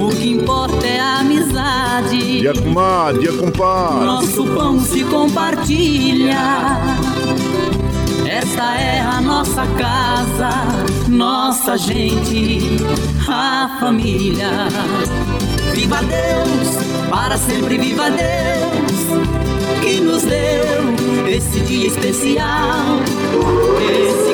O que importa é a amizade. Dia comadre, dia compadre. Nosso pão se compartilha. Esta é a nossa casa, nossa gente, a família. Viva Deus, para sempre viva Deus, que nos deu esse dia especial, esse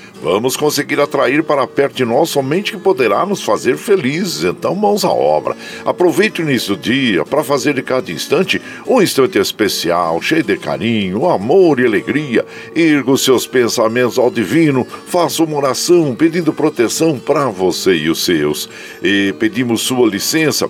vamos conseguir atrair para perto de nós somente que poderá nos fazer felizes. Então, mãos à obra. Aproveite o início do dia para fazer de cada instante um instante especial, cheio de carinho, amor e alegria. Erga os seus pensamentos ao divino, faça uma oração pedindo proteção para você e os seus. E pedimos sua licença,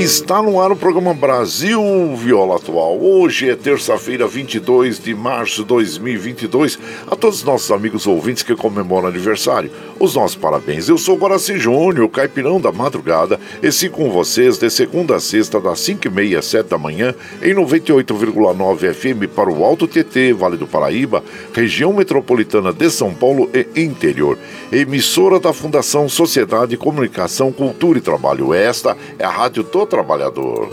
Está no ar o programa Brasil Viola Atual. Hoje é terça-feira, 22 de março de 2022. A todos os nossos amigos ouvintes que comemoram aniversário, os nossos parabéns. Eu sou Guaraci Júnior, caipirão da madrugada, e sigo com vocês de segunda a sexta, das 5h30 às 7 da manhã, em 98,9 FM para o Alto TT, Vale do Paraíba, região metropolitana de São Paulo e interior. Emissora da Fundação Sociedade, Comunicação, Cultura e Trabalho. Esta é a Rádio do Trabalhador.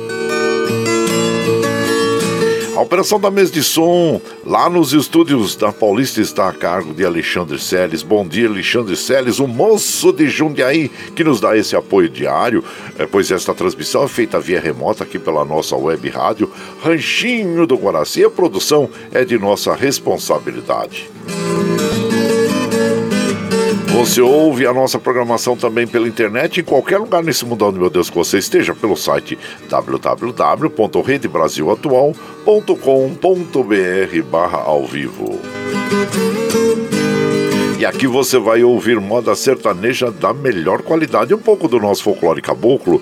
A operação da mesa de som lá nos estúdios da Paulista está a cargo de Alexandre Seles. Bom dia, Alexandre Seles, o moço de Jundiaí que nos dá esse apoio diário, é, pois esta transmissão é feita via remota aqui pela nossa web rádio Ranchinho do Guaraci. A produção é de nossa responsabilidade. Você ouve a nossa programação também pela internet em qualquer lugar nesse mundão, meu Deus, que você esteja, pelo site www.redebrasilatual.com.br barra ao vivo. E aqui você vai ouvir moda sertaneja da melhor qualidade, um pouco do nosso folclore caboclo,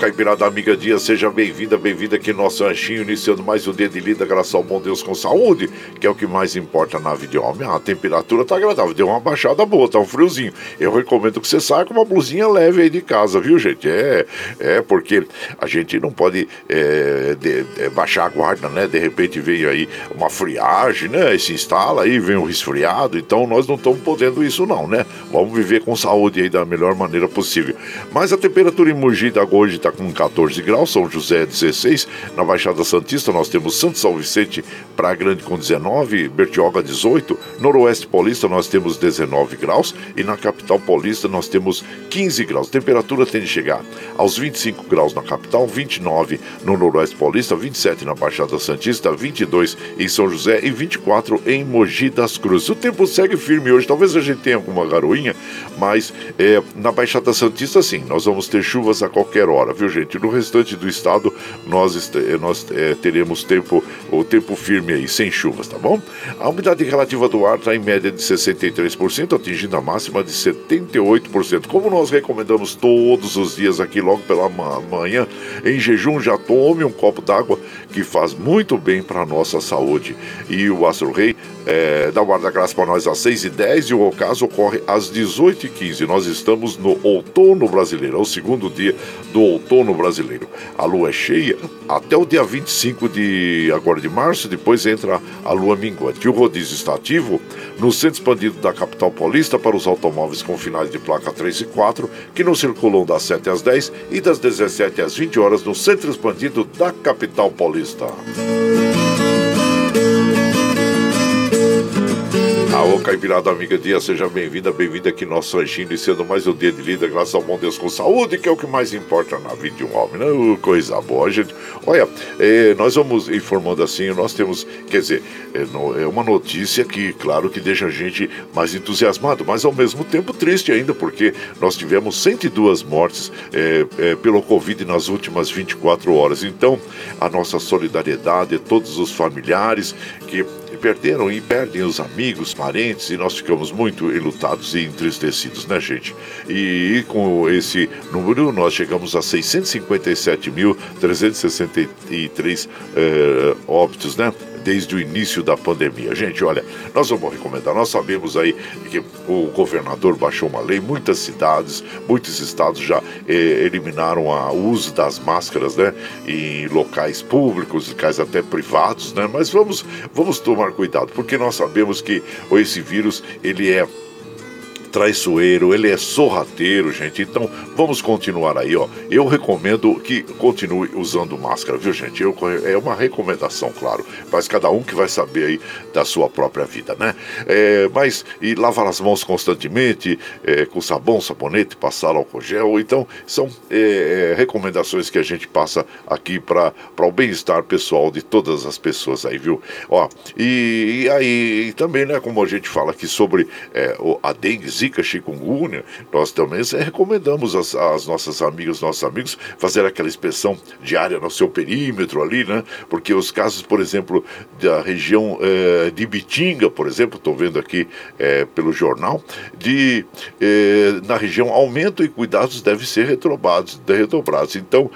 Caipirada Amiga Dia, seja bem-vinda, bem-vinda aqui no nosso ranchinho, iniciando mais um dia de lida, graças ao bom Deus com saúde, que é o que mais importa na vida de homem. A temperatura tá agradável, deu uma baixada boa, tá um friozinho. Eu recomendo que você saia com uma blusinha leve aí de casa, viu, gente? É, é porque a gente não pode é, de, de, baixar a guarda, né? De repente vem aí uma friagem, né? E se instala aí, vem um resfriado, então nós não estamos podendo isso não, né? Vamos viver com saúde aí da melhor maneira possível. Mas a temperatura em Mogi da hoje está está com 14 graus, São José 16, na Baixada Santista nós temos Santo São Vicente, Praia Grande com 19, Bertioga 18, Noroeste Paulista nós temos 19 graus. E na capital paulista nós temos 15 graus. A temperatura tende a chegar aos 25 graus na capital, 29 no Noroeste Paulista, 27 na Baixada Santista, 22 em São José e 24 em Mogi das Cruzes. O tempo segue firme hoje, talvez a gente tenha alguma garoinha, mas é, na Baixada Santista sim, nós vamos ter chuvas a qualquer hora, viu gente? No restante do estado nós, nós é, teremos tempo, o tempo firme aí, sem chuvas, tá bom? A umidade relativa do ar está em média de 63%, atingindo a máxima de 78%. Como nós recomendamos todos os dias aqui, logo pela manhã, em jejum, já tome um copo d'água que faz muito bem para a nossa saúde. E o Astro Rei é, dá o guarda-graça para nós às 6h10 e o ocaso ocorre às 18h15. Nós estamos no outono brasileiro, é o segundo dia do outono brasileiro. A lua é cheia até o dia 25 de agora de março, depois entra a lua minguante. O rodízio está ativo no centro expandido da capital paulista para os automóveis com finais de placa 3 e 4, que não circulam das 7 às 10 e das 17 às 20 horas no centro expandido da capital paulista. Ô Caipirada Amiga Dia, seja bem-vinda, bem-vinda aqui no nosso ranchinho, iniciando mais um dia de lida, graças ao bom Deus com saúde, que é o que mais importa na vida de um homem, né? Coisa boa, gente. Olha, é, nós vamos informando assim, nós temos, quer dizer, é, no, é, uma notícia que, claro, que deixa a gente mais entusiasmado, mas ao mesmo tempo triste ainda, porque nós tivemos 102 mortes é, pelo Covid nas últimas 24 horas. Então, a nossa solidariedade todos os familiares que perderam e perdem os amigos, parentes, e nós ficamos muito enlutados e entristecidos, né, gente? E, com esse número, nós chegamos a 657.363 é, óbitos, né? Desde o início da pandemia. Gente, olha, nós vamos recomendar, nós sabemos aí que o governador baixou uma lei, muitas cidades, muitos estados já eh, eliminaram o uso das máscaras, né, em locais públicos, locais até privados, né, mas vamos, vamos tomar cuidado, porque nós sabemos que esse vírus, ele é traiçoeiro, ele é sorrateiro, gente. Então vamos continuar aí, ó. Eu recomendo que continue usando máscara, viu, gente? Eu, é uma recomendação, claro, mas cada um que vai saber aí da sua própria vida, né? É, mas e lavar as mãos constantemente é, com sabão, sabonete, passar álcool gel. Então são é, é recomendações que a gente passa aqui para o bem-estar pessoal de todas as pessoas aí, viu? Ó, e, e aí e também, né? Como a gente fala aqui sobre é, a dengue Zika, chikungunya, nós também recomendamos às, nossas amigas, nossos amigos, fazer aquela inspeção diária no seu perímetro ali, né? Porque os casos, por exemplo, da região eh, de Bitinga, por exemplo, estou vendo aqui eh, pelo jornal, de eh, na região aumento e cuidados devem ser retrobrados, redobrados. Então,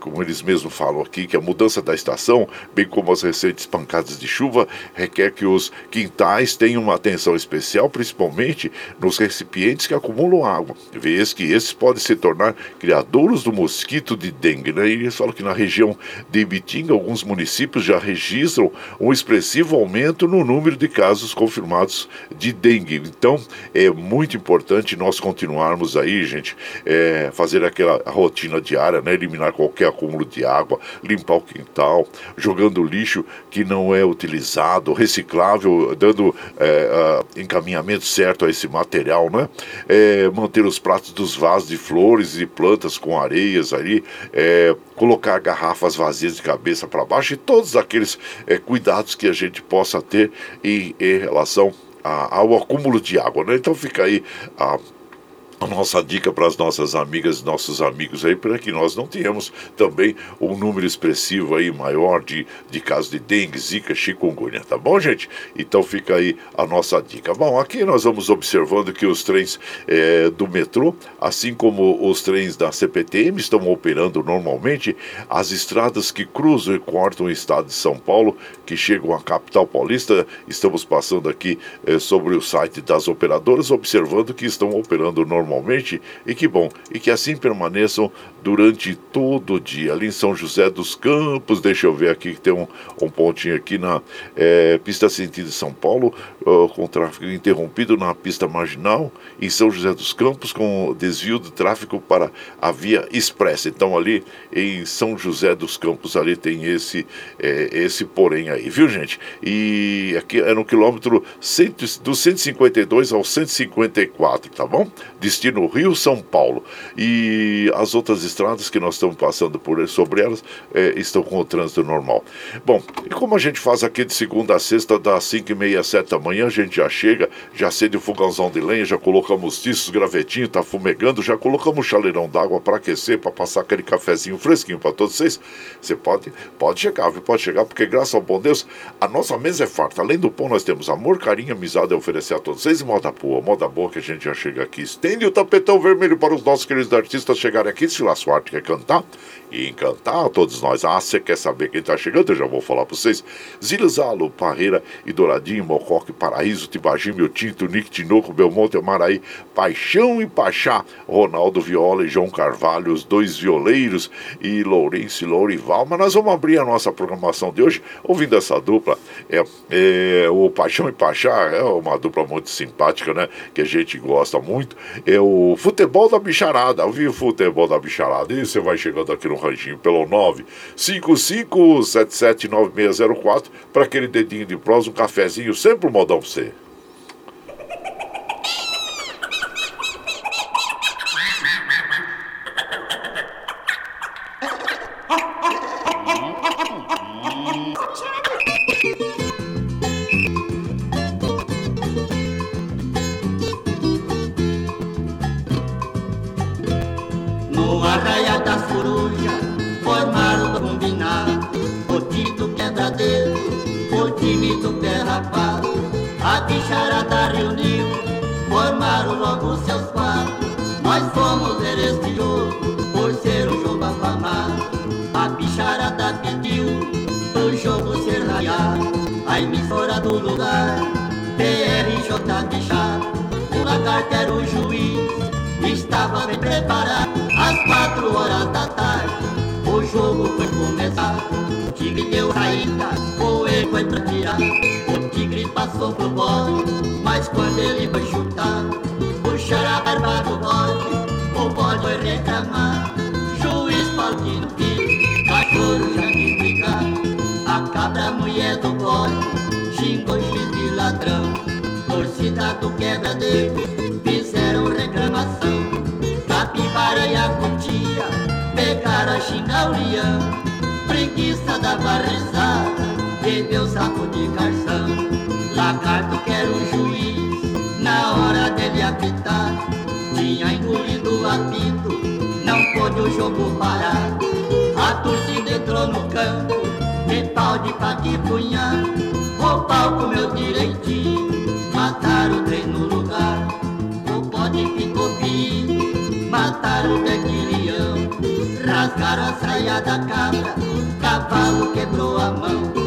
como eles mesmos falam aqui, que a mudança da estação, bem como as recentes pancadas de chuva, requer que os quintais tenham uma atenção especial, principalmente nos recipientes que acumulam água, vez que esses podem se tornar criadouros do mosquito de dengue. Né? E eles falam que na região de Ibitinga, alguns municípios já registram um expressivo aumento no número de casos confirmados de dengue. Então, é muito importante nós continuarmos aí, gente, é, fazer aquela rotina diária, né? eliminar qualquer acúmulo de água, limpar o quintal, jogando lixo que não é utilizado, reciclável, dando é, encaminhamento certo a esse material material, né? É, manter os pratos dos vasos de flores e plantas com areias ali, é, colocar garrafas vazias de cabeça para baixo e todos aqueles é, cuidados que a gente possa ter em, em relação ao acúmulo de água, né? Então fica aí a a nossa dica para as nossas amigas, nossos amigos aí, para que nós não tenhamos também um número expressivo aí maior de, de casos de dengue, zika, chikungunya, tá bom, gente? Então fica aí a nossa dica. Bom, aqui nós vamos observando que os trens é, do metrô, assim como os trens da CPTM estão operando normalmente, as estradas que cruzam e cortam o estado de São Paulo, que chegam à capital paulista, estamos passando aqui é, sobre o site das operadoras, observando que estão operando normalmente normalmente e que bom, e que assim permaneçam durante todo o dia. Ali em São José dos Campos, deixa eu ver aqui que tem um, um pontinho aqui na é, pista sentido de São Paulo, uh, com tráfego interrompido na pista marginal, em São José dos Campos, com desvio do tráfego para a via expressa. Então ali em São José dos Campos ali tem esse, é, esse porém aí, viu gente? E aqui é no quilômetro cento, do 152 ao 154, tá bom? Destino Rio, São Paulo. E as outras estradas que nós estamos passando por sobre elas é, estão com o trânsito normal. Bom, e como a gente faz aqui de segunda a sexta, das 5 e meia, 7 da manhã, a gente já chega, já acende o fogãozão de lenha, já colocamos tiços, gravetinho, tá fumegando, já colocamos o chaleirão d'água para aquecer, para passar aquele cafezinho fresquinho para todos vocês. Você pode, pode chegar, viu? Pode chegar, porque graças ao bom Deus, a nossa mesa é farta. Além do pão, nós temos amor, carinho, amizade a oferecer a todos vocês e moda boa, moda boa que a gente já chega aqui. Estende o tapetão vermelho para os nossos queridos artistas chegarem aqui, se lá sua arte quer cantar e encantar a todos nós. Ah, você quer saber quem está chegando? Eu já vou falar para vocês. Zilizalo, Parreira e Douradinho, Mocoque, Paraíso, Tibagi, Meu Tinto, Nick Tinoco, Belmonte, Amaraí, Paixão e Pachá, Ronaldo Viola e João Carvalho, os dois violeiros e Lourenço e Lourival. Mas nós vamos abrir a nossa programação de hoje ouvindo essa dupla. É, é, o Paixão e Pachá é uma dupla muito simpática, né? Que a gente gosta muito. É o futebol da bicharada. Ouviu o futebol da bicharada? E você vai chegando aqui no ranchinho pelo 955779604 para aquele dedinho de prós, um cafezinho, sempre um modão você. Bicharada reuniu, formaram logo seus quadros. Nós fomos jogo, por ser um jogo afamado. A bicharada pediu o jogo ser raiado. A emissora do lugar, PRJ Bichado. O lagarto era o juiz, estava bem preparado. Às quatro horas da tarde, o jogo foi começar. O tigre deu raída, o ele foi pra tirar tigre passou pro bode, mas quando ele foi chutar, puxaram a barba do bode, o bode foi reclamar. Juiz Paulino Filho, cachorro já me brigar, a cabra mulher do bode, xingou de ladrão, torcida do quebra-dedo, fizeram reclamação. Capivara e a cutia, pegaram a xingar o leão, preguiça da barrizada bebeu saco de carção. Lagarto que era o juiz, na hora dele apitar, tinha engolido o apito, não pôde o jogo parar. A torcida entrou no campo, de pau de faca e punhal, o pau comeu direitinho, mataram o trem no lugar. O bode ficou fino, mataram o de leão, rasgaram a saia da cabra, cavalo quebrou a mão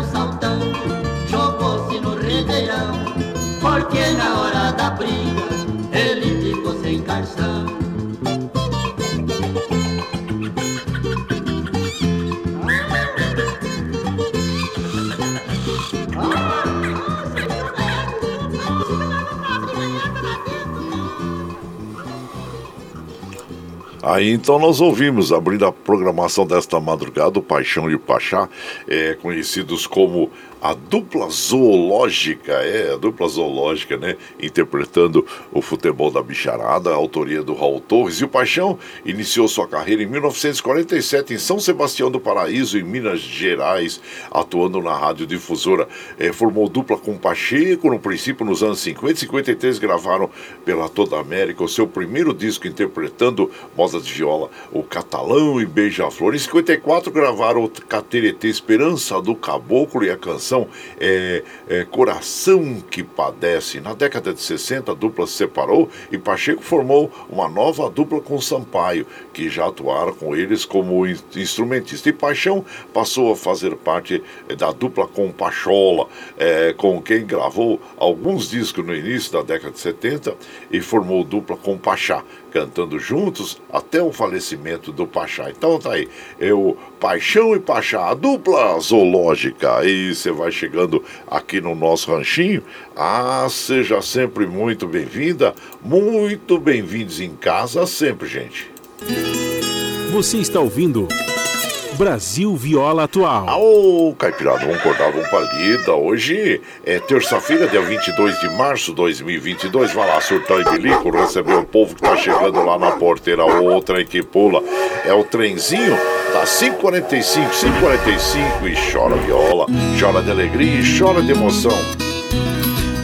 saiu saltando, jogou-se no redeirão, porque na hora da briga Aí então nós ouvimos, abrindo a programação desta madrugada, o Paixão e o Pachá, é, conhecidos como a dupla zoológica, é, a dupla zoológica, né? Interpretando o futebol da bicharada, a autoria do Raul Torres. E o Paixão iniciou sua carreira em 1947 em São Sebastião do Paraíso, em Minas Gerais, atuando na radiodifusora. É, formou dupla com Pacheco, no princípio, nos anos 50 e 53, gravaram pela Toda América o seu primeiro disco interpretando modas de viola, o Catalão e Beija-Flor. Em 54, gravaram o Cateretê Esperança do Caboclo e a canção canção é, é, Coração que Padece. Na década de 60, a dupla se separou e Pacheco formou uma nova dupla com Sampaio, que já atuaram com eles como instrumentista. E Paixão passou a fazer parte é, da dupla com Pachola, é, com quem gravou alguns discos no início da década de 70 e formou dupla com Pachá cantando juntos até o falecimento do Pachá. Então tá aí, eu, Paixão e Pachá, a dupla zoológica. E você vai chegando aqui no nosso ranchinho. Ah, seja sempre muito bem-vinda, muito bem-vindos em casa sempre, gente. Você está ouvindo Brasil Viola Atual. Ô, Caipirada, vamos acordar, vamos pra lida. Hoje é terça-feira, dia 22 de março de 2022. Vai lá, surtar e bilico, receber o povo que tá chegando lá na porteira. Outra que pula é o trenzinho Tá 545, 545 e chora viola, chora de alegria e chora de emoção.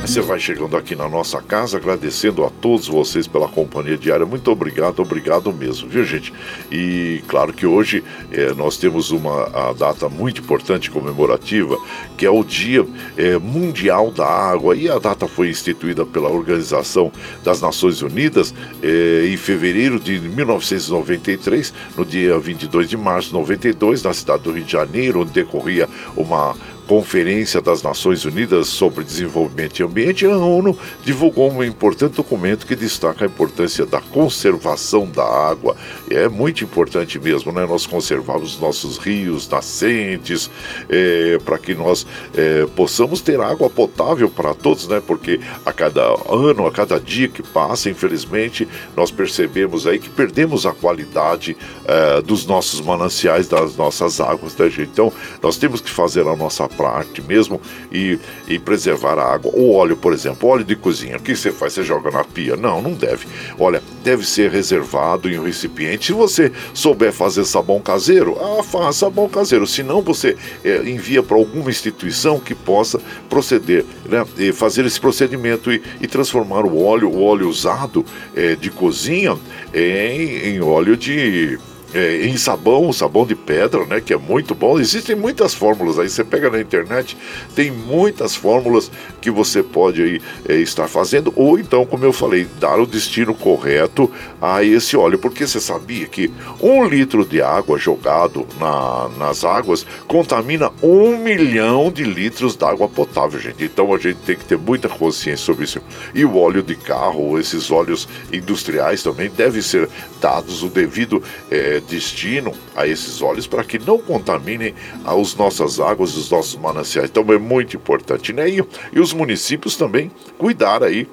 Você vai chegando aqui na nossa casa, agradecendo a todos vocês pela companhia diária. Muito obrigado, obrigado mesmo, viu, gente? E claro que hoje é, nós temos uma data muito importante comemorativa, que é o Dia é, Mundial da Água. E a data foi instituída pela Organização das Nações Unidas é, em fevereiro de 1993, no dia 22 de março de 92, na cidade do Rio de Janeiro, onde decorria uma Conferência das Nações Unidas sobre Desenvolvimento e Ambiente, a ONU divulgou um importante documento que destaca a importância da conservação da água. E é muito importante mesmo, né? Nós conservarmos nossos rios, nascentes, é, para que nós é, possamos ter água potável para todos, né? Porque a cada ano, a cada dia que passa, infelizmente, nós percebemos aí que perdemos a qualidade é, dos nossos mananciais, das nossas águas, né, gente? Então, nós temos que fazer a nossa parte mesmo e, e preservar a água. O óleo, por exemplo, óleo de cozinha, o que você faz? Você joga na pia? Não, não deve. Olha, deve ser reservado em um recipiente. Se você souber fazer sabão caseiro, ah, faça sabão caseiro. Se não, você é, envia para alguma instituição que possa proceder, né, e fazer esse procedimento e, e transformar o óleo, o óleo usado é, de cozinha, em, em óleo de é, em sabão, sabão de pedra, né, que é muito bom. Existem muitas fórmulas aí, você pega na internet, tem muitas fórmulas que você pode aí é, estar fazendo, ou então, como eu falei, dar o destino correto a esse óleo, porque você sabia que um litro de água jogado na, nas águas contamina um milhão de litros de água potável, gente. Então a gente tem que ter muita consciência sobre isso. E o óleo de carro, esses óleos industriais também devem ser dados o devido é, destino a esses óleos para que não contaminem as nossas águas, os nossos mananciais. Então é muito importante, né? E, e os municípios também cuidar aí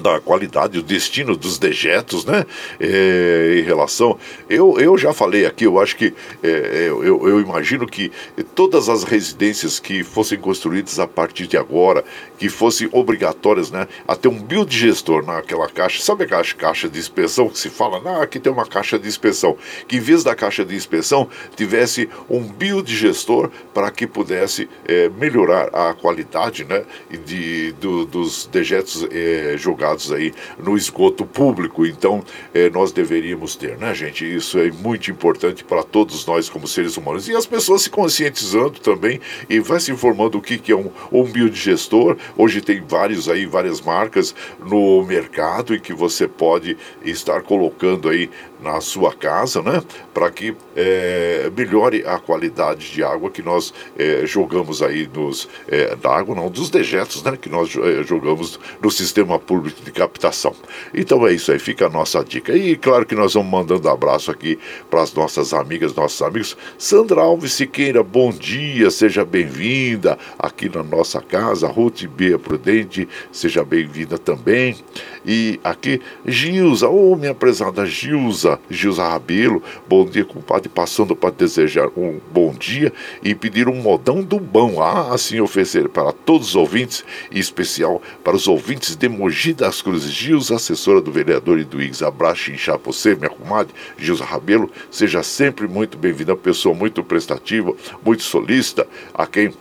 da qualidade, o destino dos dejetos, né? É, em relação. Eu, eu já falei aqui, eu acho que. É, eu, eu imagino que todas as residências que fossem construídas a partir de agora, que fossem obrigatórias, né? A ter um biodigestor naquela caixa. Sabe aquela caixa de inspeção que se fala? Ah, aqui tem uma caixa de inspeção. Que em vez da caixa de inspeção tivesse um biodigestor para que pudesse é, melhorar a qualidade, né? De, do, dos dejetos é, jogados jogados aí no esgoto público. Então, é, nós deveríamos ter, né, gente? Isso é muito importante para todos nós como seres humanos. E as pessoas se conscientizando também e vai se informando o que, que é um, um biodigestor. Hoje tem vários aí, várias marcas no mercado e que você pode estar colocando aí na sua casa, né? Para que é, melhore a qualidade de água que nós é, jogamos aí nos é, da água, não, dos dejetos, né? Que nós é, jogamos no sistema público de captação. Então é isso aí, fica a nossa dica. E claro que nós vamos mandando abraço aqui para as nossas amigas, nossos amigos. Sandra Alves Siqueira, bom dia, seja bem-vinda aqui na nossa casa. Ruth B. Prudente, seja bem-vinda também. E aqui, Gilza, ô oh, minha prezada Gilza, Gilza Rabelo, bom dia, compadre, passando para desejar um bom dia e pedir um modão do bom. Ah, assim oferecer para todos os ouvintes, em especial para os ouvintes de Mogi das Cruzes. Gilza, assessora do vereador e do IGS, abraço e inchar você, minha comadre, Gilza Rabelo, seja sempre muito bem-vinda, pessoa muito prestativa, muito solista, a quem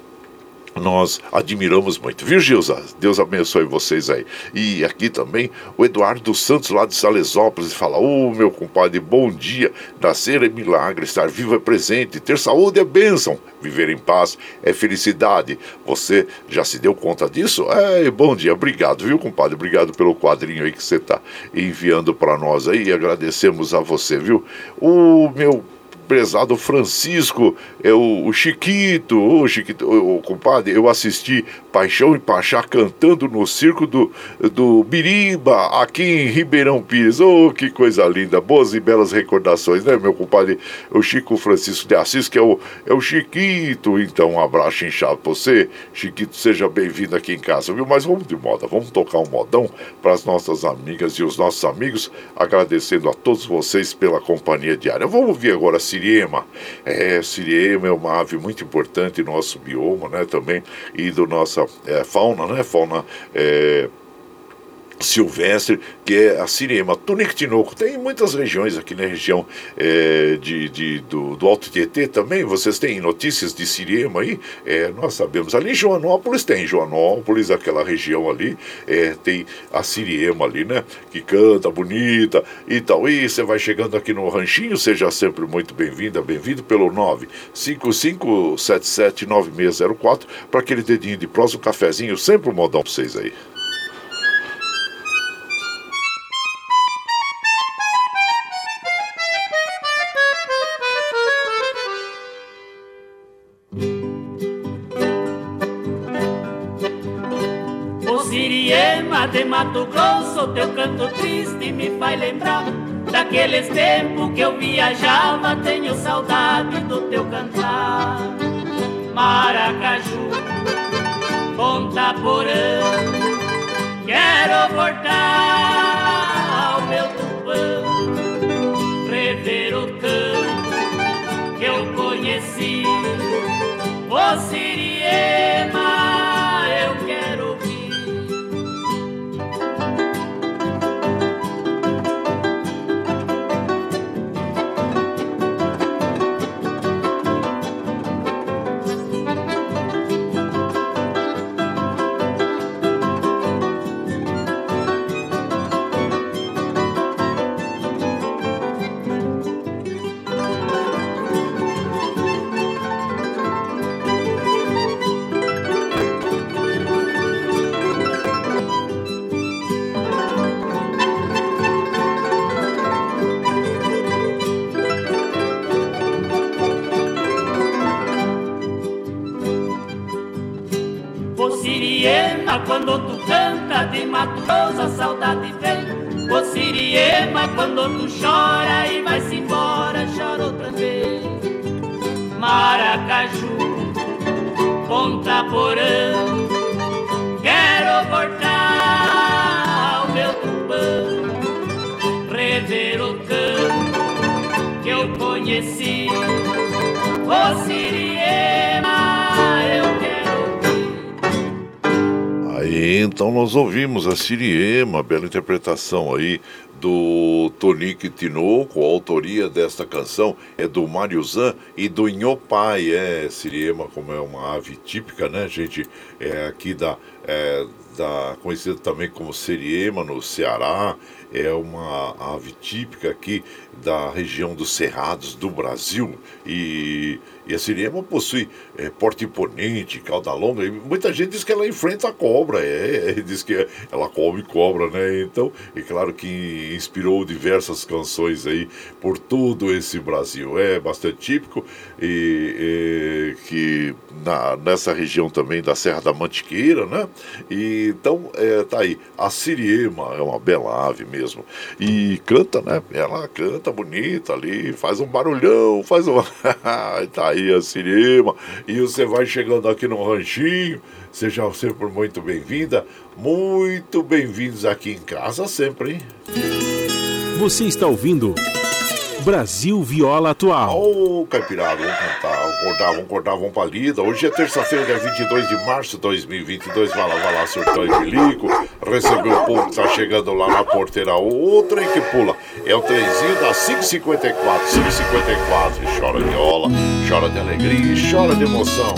nós admiramos muito, viu? Deus abençoe vocês aí. E aqui também o Eduardo Santos, lá de Salesópolis, fala: Ô oh, meu compadre, bom dia. Nascer é milagre, estar vivo é presente, ter saúde é bênção, viver em paz é felicidade. Você já se deu conta disso? É, bom dia, obrigado, viu, compadre? Obrigado pelo quadrinho aí que você está enviando para nós aí. Agradecemos a você, viu? O meu prezado Francisco, é o, o Chiquito, o Chiquito, o, o compadre, eu assisti Paixão e Pachá cantando no circo do, do Biriba, aqui em Ribeirão Pires. Oh, que coisa linda, boas e belas recordações, né, meu compadre? O Chico Francisco de Assis, que é o, é o Chiquito. Então, um abraço inchado pra você. Chiquito, seja bem-vindo aqui em casa, viu? Mas vamos de moda, vamos tocar um modão para as nossas amigas e os nossos amigos, agradecendo a todos vocês pela companhia diária. Vamos ouvir agora Siriema. É, Siriema é uma ave muito importante no nosso bioma, né, também, e do nossa é, fauna, né, fauna é, silvestre, que é a sirema. Tunictinoco, tem muitas regiões aqui na região é, de, de, do, do Alto Tietê também, vocês têm notícias de sirema aí? É, nós sabemos, ali em Joanópolis tem, Joanópolis, aquela região ali, é, tem a siriema ali, né, que canta bonita e tal, e você vai chegando aqui no ranchinho, seja sempre muito bem-vinda, bem-vindo pelo 955779604 para aquele dedinho de prosa, um cafezinho, sempre um modão para vocês aí. De Mato Grosso, teu canto triste me faz lembrar daqueles tempos que eu viajava. Tenho saudade do teu cantar. Maracaju, Ponta Porã, quero voltar ao meu tupã, rever o canto que eu conheci. O Siriema. Quando tu canta de Mato Grosso a saudade vem. O Siriema quando tu chora e vai-se embora chora outra vez. Maracaju, Ponta Porã Quero voltar ao meu tupã Rever o campo que eu conheci. O Siriema então nós ouvimos a Siriema, bela interpretação aí do Tonique Tinoco, a autoria desta canção é do Mário Zan e do Nhopai, é Siriema, como é uma ave típica, né, gente, é aqui da, é, da conhecida também como Siriema, no Ceará, é uma ave típica aqui da região dos Cerrados do Brasil e e a siriema possui é, porte imponente, cauda longa. Muita gente diz que ela enfrenta a cobra. É, é, diz que ela come cobra, né? Então, é claro que inspirou diversas canções aí por todo esse Brasil. É bastante típico e, e que na, nessa região também da Serra da Mantiqueira, né? E, então, é, tá aí. A siriema é uma bela ave mesmo. E canta, né? Ela canta bonita ali, faz um barulhão, faz um. tá aí a Sirema, e você vai chegando aqui no Ranchinho, seja sempre muito bem-vinda, muito bem-vindos aqui em casa sempre, hein? Você está ouvindo Brasil Viola Atual. Ô, oh, Caipirada, vamos cantar, vamos acordar, vamos vamos pra lida. Hoje é terça-feira, dia 22 de março de 2022. Vai lá, vai lá, surtão e bilico. Recebeu o povo que tá chegando lá na porteira. Outra que pula. É o trenzinho da 554, 554. Chora de ola, chora de alegria e chora de emoção.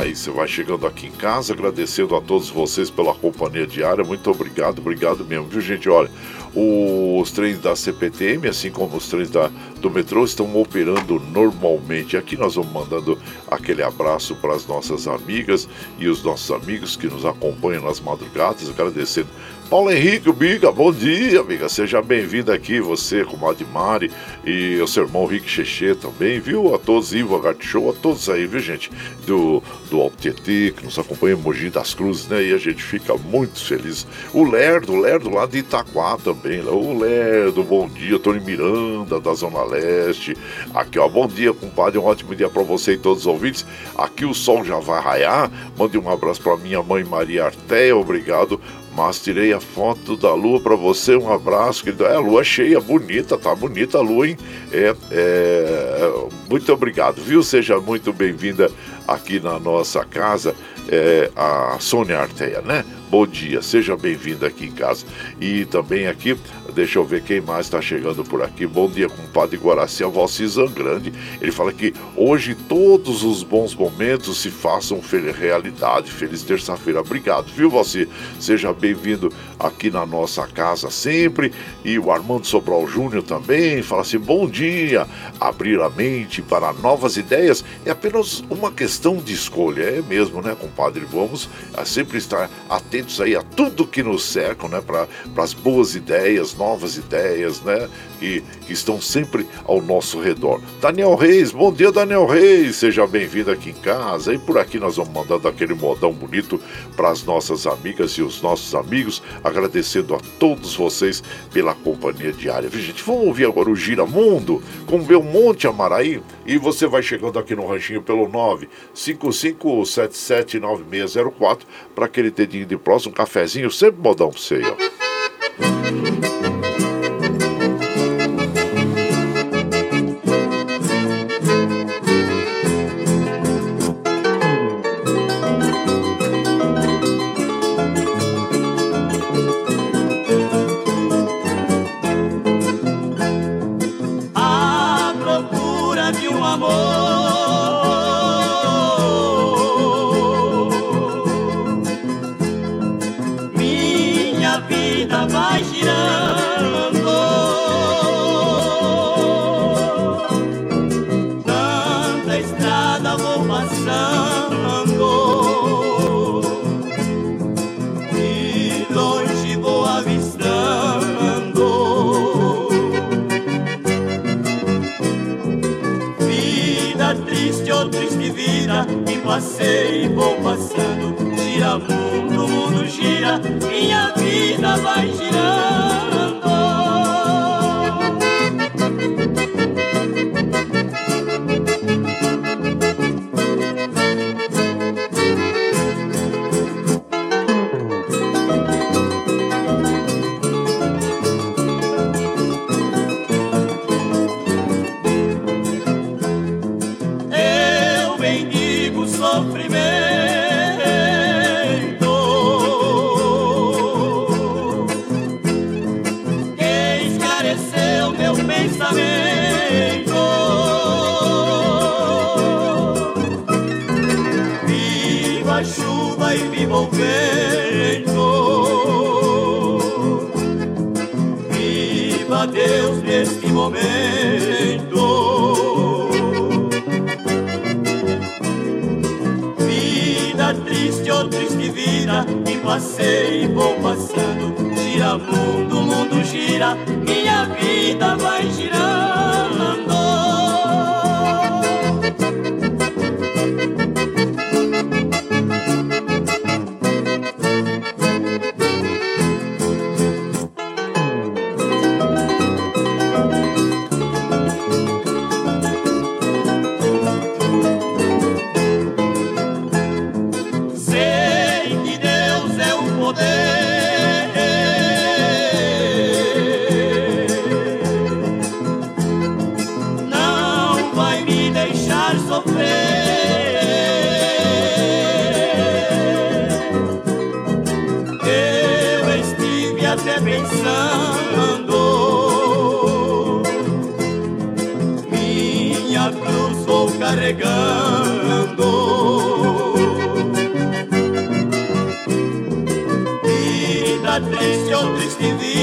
Aí você vai chegando aqui em casa, agradecendo a todos vocês pela companhia diária. Muito obrigado, obrigado mesmo, viu, gente? Olha, os trens da CPTM, assim como os trens da, do metrô, estão operando normalmente. Aqui nós vamos mandando aquele abraço para as nossas amigas e os nossos amigos que nos acompanham nas madrugadas, agradecendo Paulo Henrique, Biga, bom dia, amiga. Seja bem-vindo aqui, você, com o Mari e o seu irmão Rick Cheche também, viu? A todos, Ivo Agart Show, a todos aí, viu, gente? Do, do Alto que nos acompanha em Mogi das Cruzes, né? E a gente fica muito feliz. O Lerdo, o Lerdo lá de Itaquá também, né? O Lerdo, bom dia. Tony Miranda, da Zona Leste. Aqui, ó, bom dia, compadre. Um ótimo dia para você e todos os ouvintes. Aqui o sol já vai raiar. Mande um abraço para minha mãe Maria Arteia, obrigado mas tirei a foto da lua para você. Um abraço, querido. É, a lua cheia, bonita, tá bonita a lua, hein? É, é, muito obrigado, viu? Seja muito bem-vinda aqui na nossa casa, é, a Sônia Arteia, né? Bom dia, seja bem-vinda aqui em casa. E também aqui Deixa eu ver quem mais está chegando por aqui. Bom dia, compadre Guaraci, a Valcizan Grande. Ele fala que hoje todos os bons momentos se façam realidade. Feliz terça-feira. Obrigado, viu, Valci? Seja bem-vindo aqui na nossa casa sempre. E o Armando Sobral Júnior também fala assim: bom dia. Abrir a mente para novas ideias é apenas uma questão de escolha. É mesmo, né, compadre? Vamos sempre estar atentos aí a tudo que nos cerca, né, para as boas ideias novas ideias, né? Que, que estão sempre ao nosso redor. Daniel Reis, bom dia, Daniel Reis, seja bem-vindo aqui em casa. E por aqui nós vamos mandando aquele modão bonito para as nossas amigas e os nossos amigos, agradecendo a todos vocês pela companhia diária. Viu, gente? Vamos ouvir agora o Giramundo com Belmonte Amaraí. E você vai chegando aqui no ranchinho pelo 955779604 para aquele dedinho de próximo, um cafezinho, sempre modão para você, ó.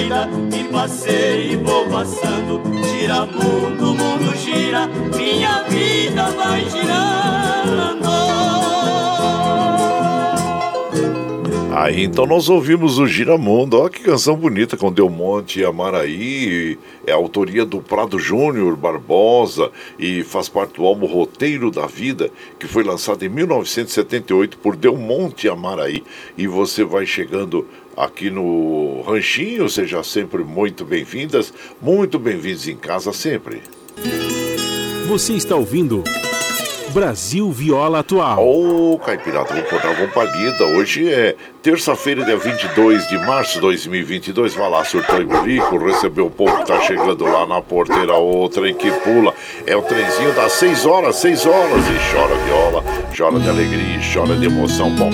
Vida passei e vou passando. Gira mundo, mundo gira Minha vida vai girando. Aí então nós ouvimos o Giramundo, olha que canção bonita com Del Monte e Amaraí, é autoria do Prado Júnior Barbosa e faz parte do álbum Roteiro da Vida, que foi lançado em 1978 por Del Monte e Amaraí. E você vai chegando aqui no Ranchinho, seja sempre muito bem-vindas, muito bem-vindos em casa sempre. Você está ouvindo Brasil Viola Atual. Ô, oh, Caipirata, vou contar uma palida. Hoje é terça-feira, dia 22 de março de 2022. Vai lá, surtou e bolico, recebeu o povo que tá chegando lá na porteira, outra em que pula. É o trenzinho das 6 horas, 6 horas. E chora viola, chora de alegria, chora de emoção. Bom,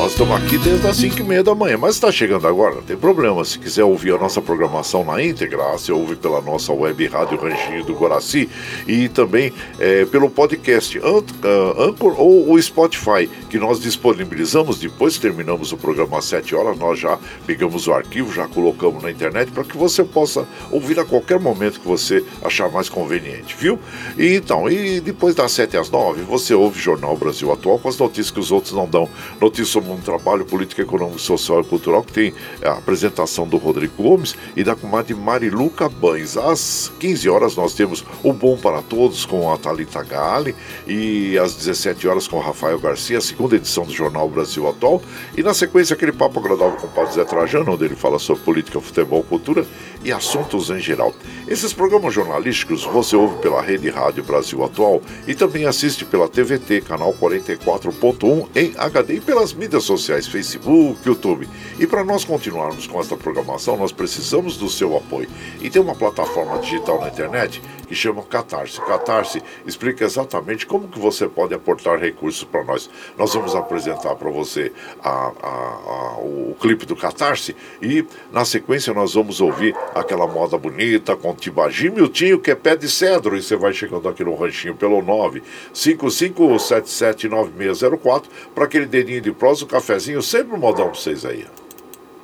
nós estamos aqui desde as 5 e meia da manhã, mas está chegando agora, não tem problema. Se quiser ouvir a nossa programação na íntegra, você ouve pela nossa web Rádio Ranchinho do Guaraci e também é, pelo podcast ah, Anchor ou o Spotify, que nós disponibilizamos depois que terminamos o programa às 7 horas. Nós já pegamos o arquivo, já colocamos na internet para que você possa ouvir a qualquer momento que você achar mais conveniente, viu? E então, e depois das 7 às 9, você ouve Jornal Brasil Atual com as notícias que os outros não dão. Notícias sobre um trabalho político, econômico, social e cultural que tem a apresentação do Rodrigo Gomes e da comadre Mariluca Bães. Às 15 horas nós temos o Bom para Todos com a Thalita Gali e às 17 horas com Rafael Garcia, a segunda edição do Jornal Brasil Atual. E na sequência aquele papo agradável com o Paulo Zé Trajano, onde ele fala sobre política, futebol, cultura e assuntos em geral. Esses programas jornalísticos você ouve pela Rede Rádio Brasil Atual e também assiste pela TVT, canal 44.1 em HD e pelas mídias mídias sociais, Facebook, YouTube. E para nós continuarmos com esta programação, nós precisamos do seu apoio. E tem uma plataforma digital na internet que chama Catarse. Catarse explica exatamente como que você pode aportar recursos para nós. Nós vamos apresentar para você a, a, a, o, clipe do Catarse e na sequência nós vamos ouvir aquela moda bonita com Tibagi Miltinho, que é pé de cedro. E você vai chegando aqui no ranchinho pelo 955779604 para aquele dedinho de prosa o cafezinho, sempre um modão pra vocês aí.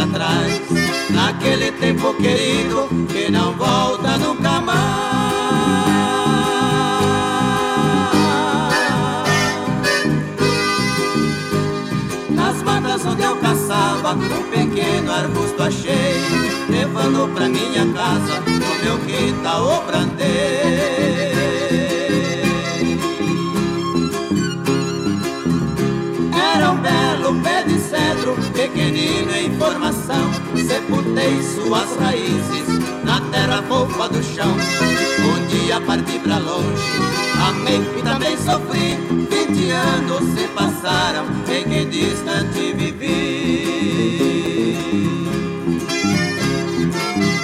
Atrás, naquele tempo querido que não volta nunca mais. Nas matas onde eu caçava, um pequeno arbusto achei, levando pra minha casa, no meu quintal o brandei. Pequenino em formação. Sepultei suas raízes na terra fofa do chão. Um dia parti pra longe, amei e também sofri. Vinte anos se passaram, em que distante vivi.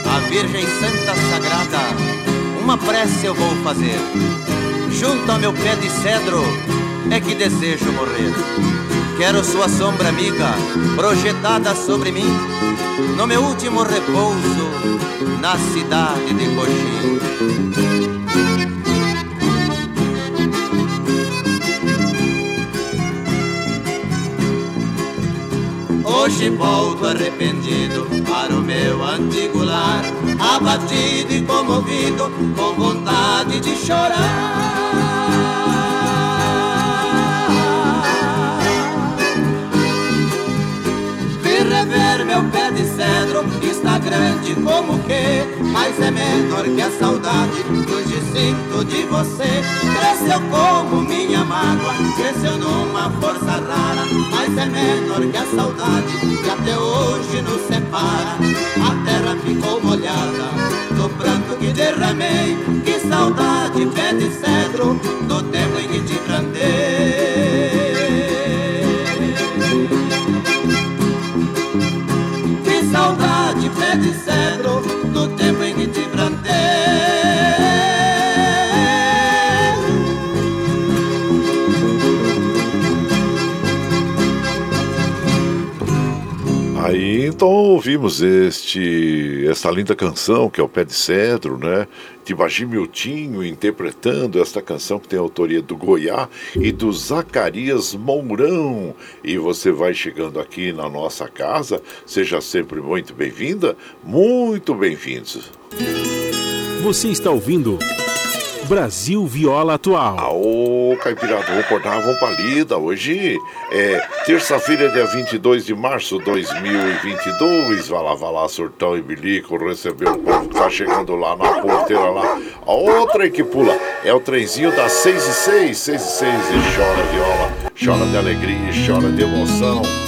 A Virgem Santa Sagrada, uma prece eu vou fazer. Junto ao meu pé de cedro, é que desejo morrer. Quero sua sombra amiga projetada sobre mim, no meu último repouso, na cidade de Coxim. Hoje volto arrependido para o meu antigo lar abatido e comovido, com vontade de chorar. Rever meu pé de cedro Está grande como que Mas é menor que a saudade Hoje sinto de você. Cresceu como minha mágoa Cresceu numa força rara. Mas é menor que a saudade Que até hoje nos separa. A terra ficou molhada Do pranto que derramei. Que saudade, pé de cedro Do tempo então ouvimos este essa linda canção que é o Pé de Cedro, né? Tibagi Miltinho interpretando esta canção que tem a autoria do Goiá e do Zacarias Mourão. E você vai chegando aqui na nossa casa, seja sempre muito bem-vinda, muito bem-vindos. Você está ouvindo Brasil Viola Atual. Aô, Caipirada, vamos acordar, vamos pra lida. Hoje é terça-feira, dia 22 de março de 2022. Vai lá, vai lá, surtão e bilico, recebeu o povo que tá chegando lá na porteira lá. A outra que pula é o trenzinho das 6 e 6, 6 e 6 e chora viola, chora de alegria, chora de emoção.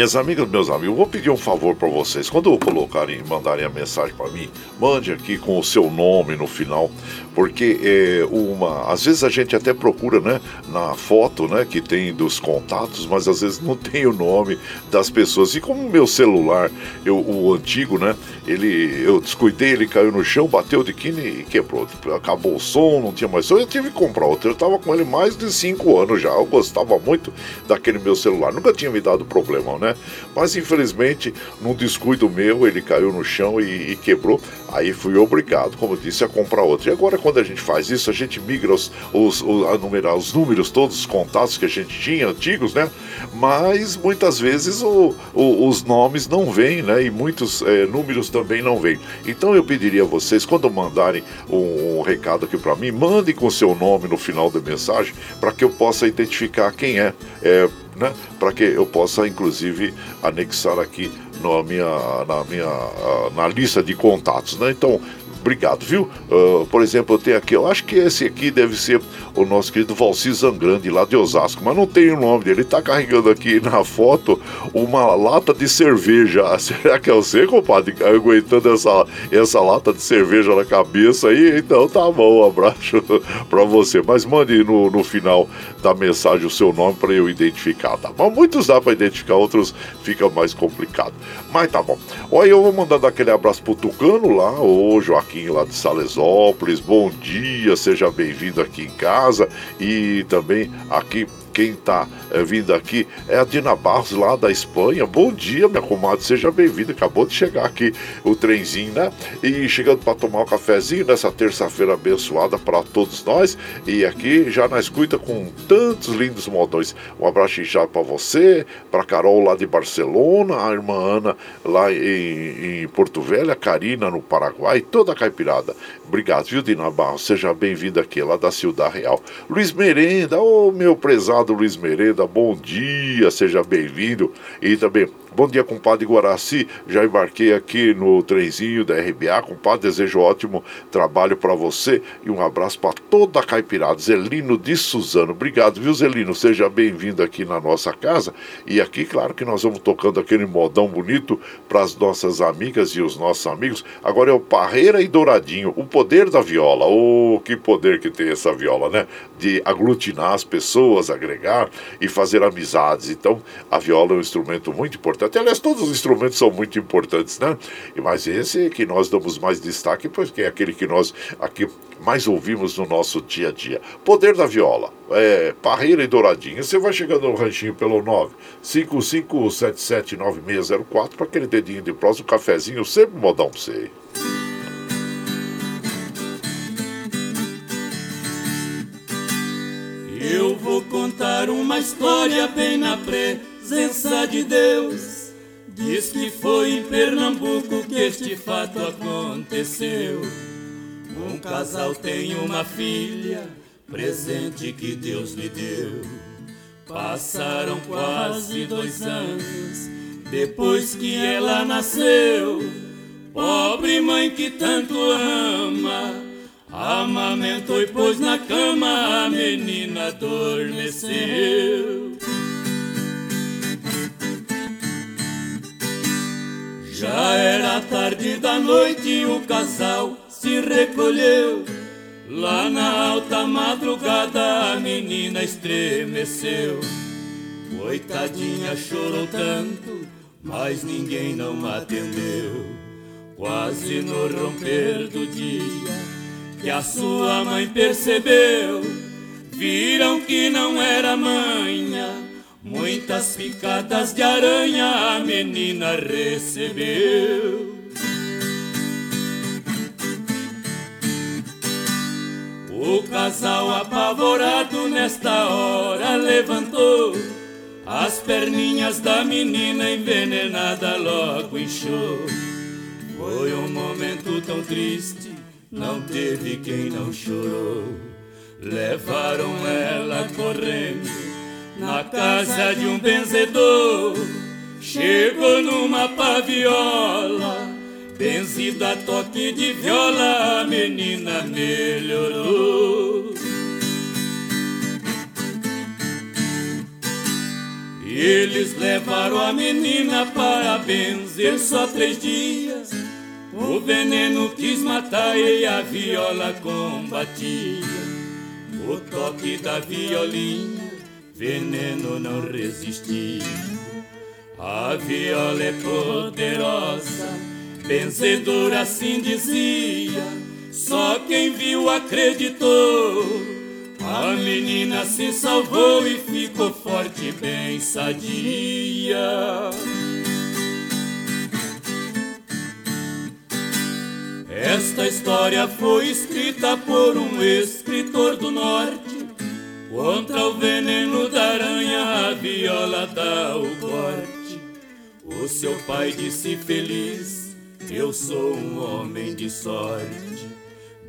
Minhas amigas, meus amigos, vou pedir um favor para vocês. Quando colocarem, mandarem a mensagem para mim, mande aqui com o seu nome no final, porque é uma, às vezes a gente até procura, né, na foto, né, que tem dos contatos, mas às vezes não tem o nome das pessoas. E como meu celular, eu, o antigo, né, ele, eu descuidei, ele caiu no chão, bateu de quina e quebrou. Acabou o som, não tinha mais som. Eu tive que comprar outro. Eu estava com ele mais de cinco anos já. Eu gostava muito daquele meu celular. Nunca tinha me dado problema, né? Mas infelizmente, num descuido meu, ele caiu no chão e, e quebrou. Aí fui obrigado, como disse, a comprar outro. E agora, quando a gente faz isso, a gente migra os, os, os, numerar os números, todos os contatos que a gente tinha antigos, né? Mas muitas vezes o, o, os nomes não vêm, né? E muitos é, números também não vêm. Então eu pediria a vocês, quando mandarem um, um recado aqui para mim, mandem com seu nome no final da mensagem para que eu possa identificar quem é. é né? Para que eu possa, inclusive, anexar aqui na minha, na minha na lista de contatos, né? Então, obrigado, viu? Uh, por exemplo, eu tenho aqui, eu acho que esse aqui deve ser o nosso querido Valci Zangrande, lá de Osasco, mas não tem o nome dele. Ele tá carregando aqui na foto uma lata de cerveja. Será que é você, compadre, aguentando essa, essa lata de cerveja na cabeça aí? Então tá bom, um abraço pra você. Mas mande no, no final da mensagem o seu nome para eu identificar, tá bom? Muitos dá para identificar, outros fica mais complicado. Mas tá bom. Olha, eu vou mandando aquele abraço pro Tucano lá, o Joaquim lá de Salesópolis. Bom dia, seja bem-vindo aqui em casa e também aqui quem está é, vindo aqui é a Dina Barros, lá da Espanha. Bom dia, minha comadre, seja bem-vinda. Acabou de chegar aqui o trenzinho, né? E chegando para tomar um cafezinho nessa terça-feira abençoada para todos nós. E aqui já na escuta com tantos lindos modões. Um abraço inchado para você, para Carol lá de Barcelona, a irmã Ana lá em, em Porto Velho, a Karina no Paraguai, toda a caipirada. Obrigado, viu, Dina Barros? Seja bem-vinda aqui, lá da Ciudad Real. Luiz Merenda, ô oh, meu prezado Luiz Merenda, bom dia, seja bem-vindo. E também Bom dia, compadre Guaraci. Já embarquei aqui no trenzinho da RBA. Compadre, desejo ótimo trabalho para você e um abraço para toda a caipirada. Zelino de Suzano. Obrigado, viu, Zelino? Seja bem-vindo aqui na nossa casa. E aqui, claro que nós vamos tocando aquele modão bonito para as nossas amigas e os nossos amigos. Agora é o Parreira e Douradinho, o poder da viola. Oh, que poder que tem essa viola, né? De aglutinar as pessoas, agregar e fazer amizades. Então, a viola é um instrumento muito importante importante. Aliás, todos os instrumentos são muito importantes, né? Mas esse que nós damos mais destaque, porque é aquele que nós aqui mais ouvimos no nosso dia a dia. Poder da viola, é, parreira e douradinha. Você vai chegando no ranchinho pelo 955779604 para aquele dedinho de próximo, um cafezinho, sempre modão para você. Eu vou contar uma história bem na presença de Deus Diz que foi em Pernambuco que este fato aconteceu. Um casal tem uma filha, presente que Deus lhe deu. Passaram quase dois anos depois que ela nasceu. Pobre mãe que tanto ama, amamentou e pôs na cama, a menina adormeceu. Já era tarde da noite e o casal se recolheu. Lá na alta madrugada a menina estremeceu. Coitadinha chorou tanto, mas ninguém não atendeu. Quase no romper do dia, que a sua mãe percebeu, viram que não era manha Muitas picadas de aranha a menina recebeu. O casal apavorado nesta hora levantou. As perninhas da menina envenenada logo inchou. Foi um momento tão triste, não teve quem não chorou. Levaram ela correndo na casa de um benzedor. Chegou numa paviola, benzida toque de viola, a menina melhorou. Eles levaram a menina para benzer só três dias. O veneno quis matar e a viola combatia. O toque da violinha veneno não resistir. A viola é poderosa, vencedora assim dizia. Só quem viu acreditou. A menina se salvou e ficou forte bem sadia. Esta história foi escrita por um escritor do norte Contra o veneno da aranha, a viola dá o corte. O seu pai disse feliz: Eu sou um homem de sorte.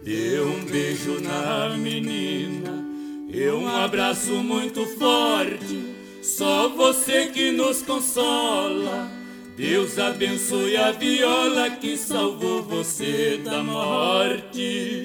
Deu um beijo na menina e um abraço muito forte. Só você que nos consola. Deus abençoe a viola que salvou você da morte.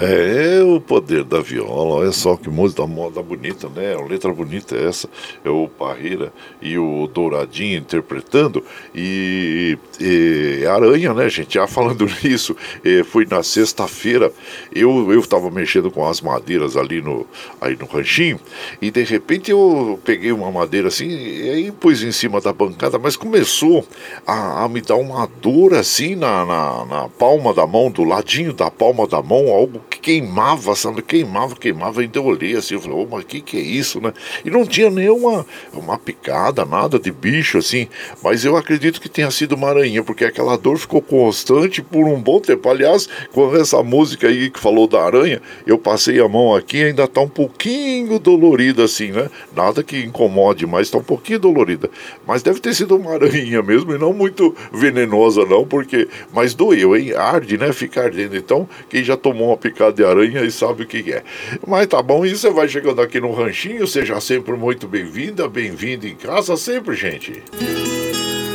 É, o poder da viola, olha só que música moda bonita, né? A letra bonita é essa. É o Parreira e o Douradinho interpretando. E, e Aranha, né, gente? Já falando nisso, é, foi na sexta-feira. Eu, eu mexendo com as madeiras ali no, aí no ranchinho. E de repente eu peguei uma madeira assim e aí pus em cima da bancada, mas começou a, a me dar uma dor assim na, na, na palma da mão, do ladinho da palma da mão, algo queimava, sabe? Queimava, queimava. Então eu olhei assim, eu falei, oh, mas que que é isso, né? E não tinha nenhuma uma picada, nada de bicho assim. Mas eu acredito que tenha sido uma aranha, porque aquela dor ficou constante por um bom tempo. Aliás, com essa música aí que falou da aranha, eu passei a mão aqui ainda tá um pouquinho dolorida assim, né? Nada que incomode, mas tá um pouquinho dolorida. Mas deve ter sido uma aranha mesmo e não muito venenosa não, porque mas doeu, hein? Arde, né? Fica ardendo. Então, quem já tomou uma picada picada de aranha e sabe o que é. Mas tá bom, e você vai chegando aqui no Ranchinho, seja sempre muito bem-vinda, bem-vindo em casa sempre, gente.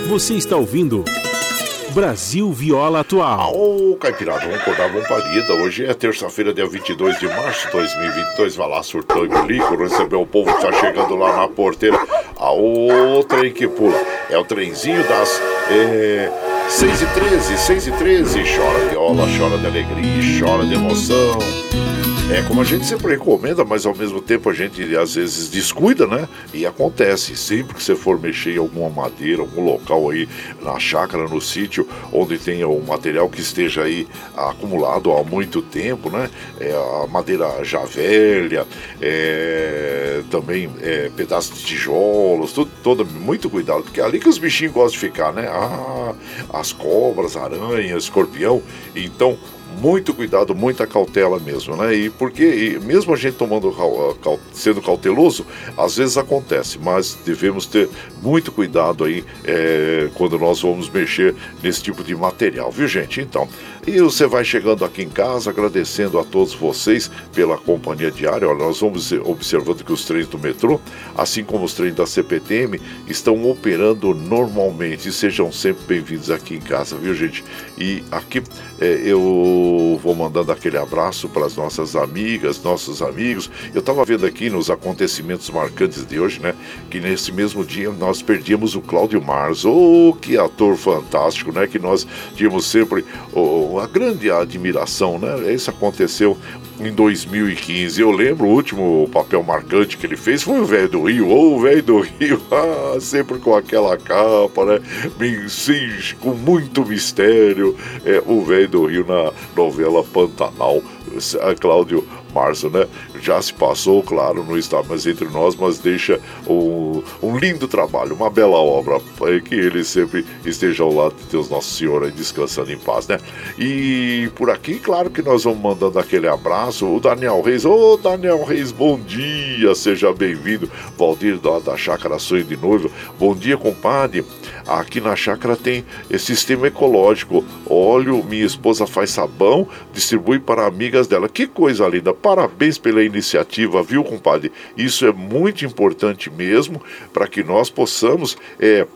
Você está ouvindo. Brasil Viola Atual. Ô, oh, Caipirada, vamos acordar, vamos parida. Hoje é terça-feira, dia 22 de março de 2022. Vai lá, surtou e bilico, recebeu o povo que tá chegando lá na porteira. A outra em que pula. É o trenzinho das. É 6 e 13, 6 e 13, chora viola, chora de alegria, chora de emoção. É como a gente sempre recomenda, mas ao mesmo tempo a gente às vezes descuida, né? E acontece, sempre que você for mexer em alguma madeira, algum local aí na chácara, no sítio, onde tenha um material que esteja aí acumulado há muito tempo, né? É, a madeira já velha, é, também é, pedaços de tijolos, tudo, todo, muito cuidado, porque é ali que os bichinhos gostam de ficar, né? Ah, as cobras, aranhas, escorpião. Então, muito cuidado, muita cautela mesmo, né? E porque e mesmo a gente tomando sendo cauteloso, às vezes acontece, mas devemos ter muito cuidado aí é, quando nós vamos mexer nesse tipo de material, viu gente? Então, e você vai chegando aqui em casa, agradecendo a todos vocês pela companhia diária. Olha, nós vamos observando que os trens do metrô, assim como os trens da CPTM, estão operando normalmente. Sejam sempre bem-vindos aqui em casa, viu, gente? E aqui é, eu vou mandando aquele abraço para as nossas amigas, nossos amigos. Eu estava vendo aqui nos acontecimentos marcantes de hoje, né? Que nesse mesmo dia nós perdíamos o Cláudio Mars. Oh, que ator fantástico, né? Que nós tínhamos sempre. Oh, uma grande admiração, né? Isso aconteceu em 2015. Eu lembro o último papel marcante que ele fez foi o velho do Rio, ou oh, o velho do Rio, ah, sempre com aquela capa, né? Sim, com muito mistério. É, o velho do Rio na novela Pantanal. Cláudio Março, né? Já se passou, claro, não está mais entre nós, mas deixa um, um lindo trabalho, uma bela obra, que ele sempre esteja ao lado de Deus Nosso Senhor, descansando em paz, né? E por aqui, claro que nós vamos mandando aquele abraço, o Daniel Reis, ô Daniel Reis, bom dia, seja bem-vindo, Valdir da, da Chácara Sonho de Noivo, bom dia, compadre, aqui na chácara tem esse sistema ecológico, óleo, minha esposa faz sabão, distribui para amigas dela, que coisa linda, Parabéns pela iniciativa, viu, compadre? Isso é muito importante mesmo para que nós possamos é,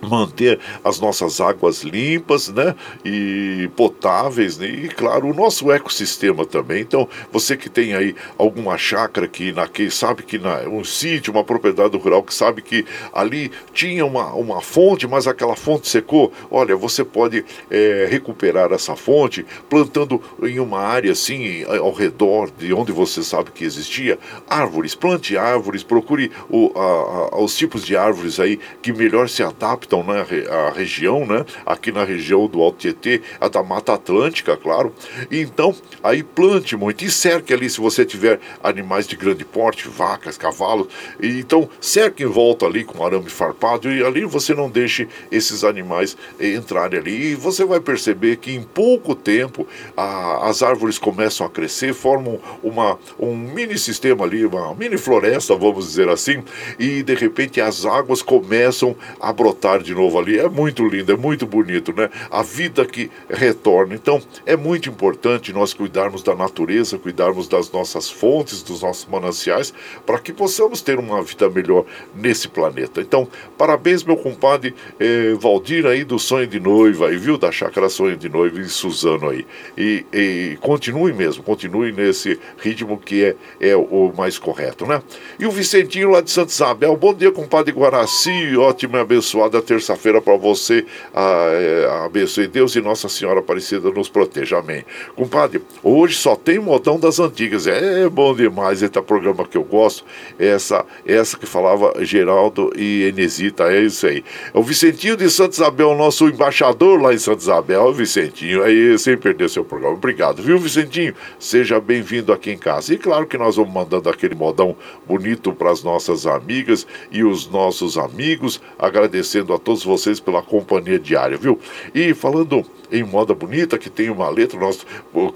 manter as nossas águas limpas, né, e potáveis, né? e claro, o nosso ecossistema também. Então, você que tem aí alguma chácara que na que sabe que na um sítio, uma propriedade rural que sabe que ali tinha uma, uma fonte, mas aquela fonte secou, olha, você pode é, recuperar essa fonte plantando em uma área assim ao redor de onde você sabe que existia árvores, plante árvores, procure o, a, a, os tipos de árvores aí que melhor se adaptam adaptam né, a região, né? Aqui na região do Alto Tietê, a da Mata Atlântica, claro. Então, aí plante muito e cerque ali se você tiver animais de grande porte, vacas, cavalos. E, então, cerque em volta ali com arame farpado e ali você não deixe esses animais entrarem ali. E você vai perceber que em pouco tempo a, as árvores começam a crescer, formam uma, um mini sistema ali, uma mini floresta, vamos dizer assim, e de repente as águas começam a brotar de novo ali. É muito lindo, é muito bonito, né? A vida que retorna. Então, é muito importante nós cuidarmos da natureza, cuidarmos das nossas fontes, dos nossos mananciais, para que possamos ter uma vida melhor nesse planeta. Então, parabéns, meu compadre eh, Valdir aí do Sonho de Noiva, aí, viu? Da Chácara Sonho de Noiva e Suzano aí. E, e continue mesmo, continue nesse ritmo que é, é o mais correto, né? E o Vicentinho lá de Santa Isabel, bom dia, compadre Guaraci, ótima e abençoada terça-feira para você. A abençoe Deus e Nossa Senhora Aparecida nos proteja. Amém. Compadre, hoje só tem modão das antigas. É bom demais. Esse programa que eu gosto. Essa, essa que falava Geraldo e Enesita. É isso aí. O Vicentinho de Santa Isabel, nosso embaixador lá em Santa Isabel. Vicentinho, aí sem perder seu programa. Obrigado, viu, Vicentinho? Seja bem-vindo aqui em casa. E claro que nós vamos mandando aquele modão bonito para as nossas amigas e os nossos amigos, agradecendo a a todos vocês pela companhia diária, viu? E falando em moda bonita, que tem uma letra, nós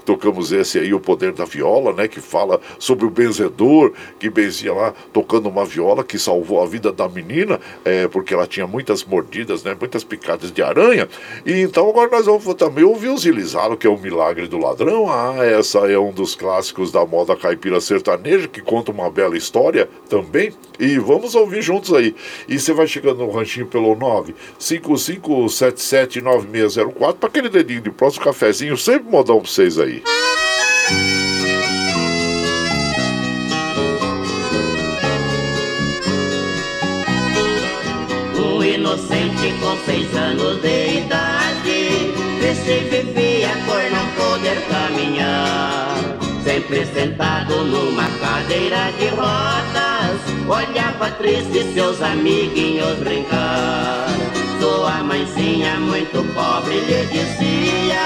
tocamos esse aí, O Poder da Viola, né? Que fala sobre o benzedor, que benzia lá tocando uma viola que salvou a vida da menina, é, porque ela tinha muitas mordidas, né? Muitas picadas de aranha. E então agora nós vamos também ouvir o Zilizaro, que é o Milagre do Ladrão. Ah, essa é um dos clássicos da moda caipira sertaneja, que conta uma bela história também. E vamos ouvir juntos aí. E você vai chegando no ranchinho pelo 955779604 para aquele dedinho de próximo cafezinho, sempre modão para vocês aí. Um inocente com seis anos de idade, cresci vivia Sempre sentado numa cadeira de rodas, olhava triste seus amiguinhos brincar. Sua mãezinha muito pobre lhe dizia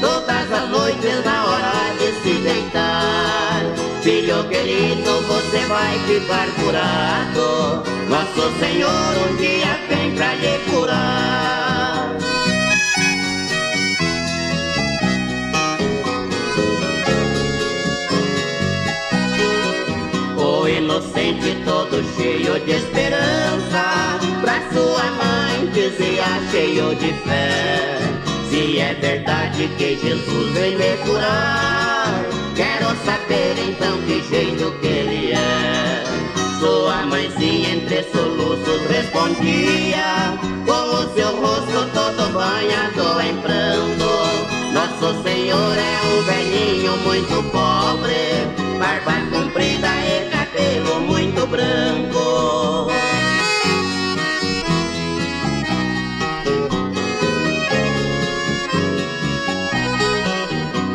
Todas as noites na hora de se deitar. Filho querido, você vai ficar curado. Nosso Senhor um dia vem pra lhe curar inocente, todo cheio de esperança. Pra sua mãe dizia cheio de fé. Se é verdade que Jesus vem me curar, quero saber então que jeito que ele é. Sua mãezinha entre soluços respondia, com o seu rosto todo banhado em pranto. Nosso Senhor é um velhinho muito pobre, barba comprida e cabelo muito branco.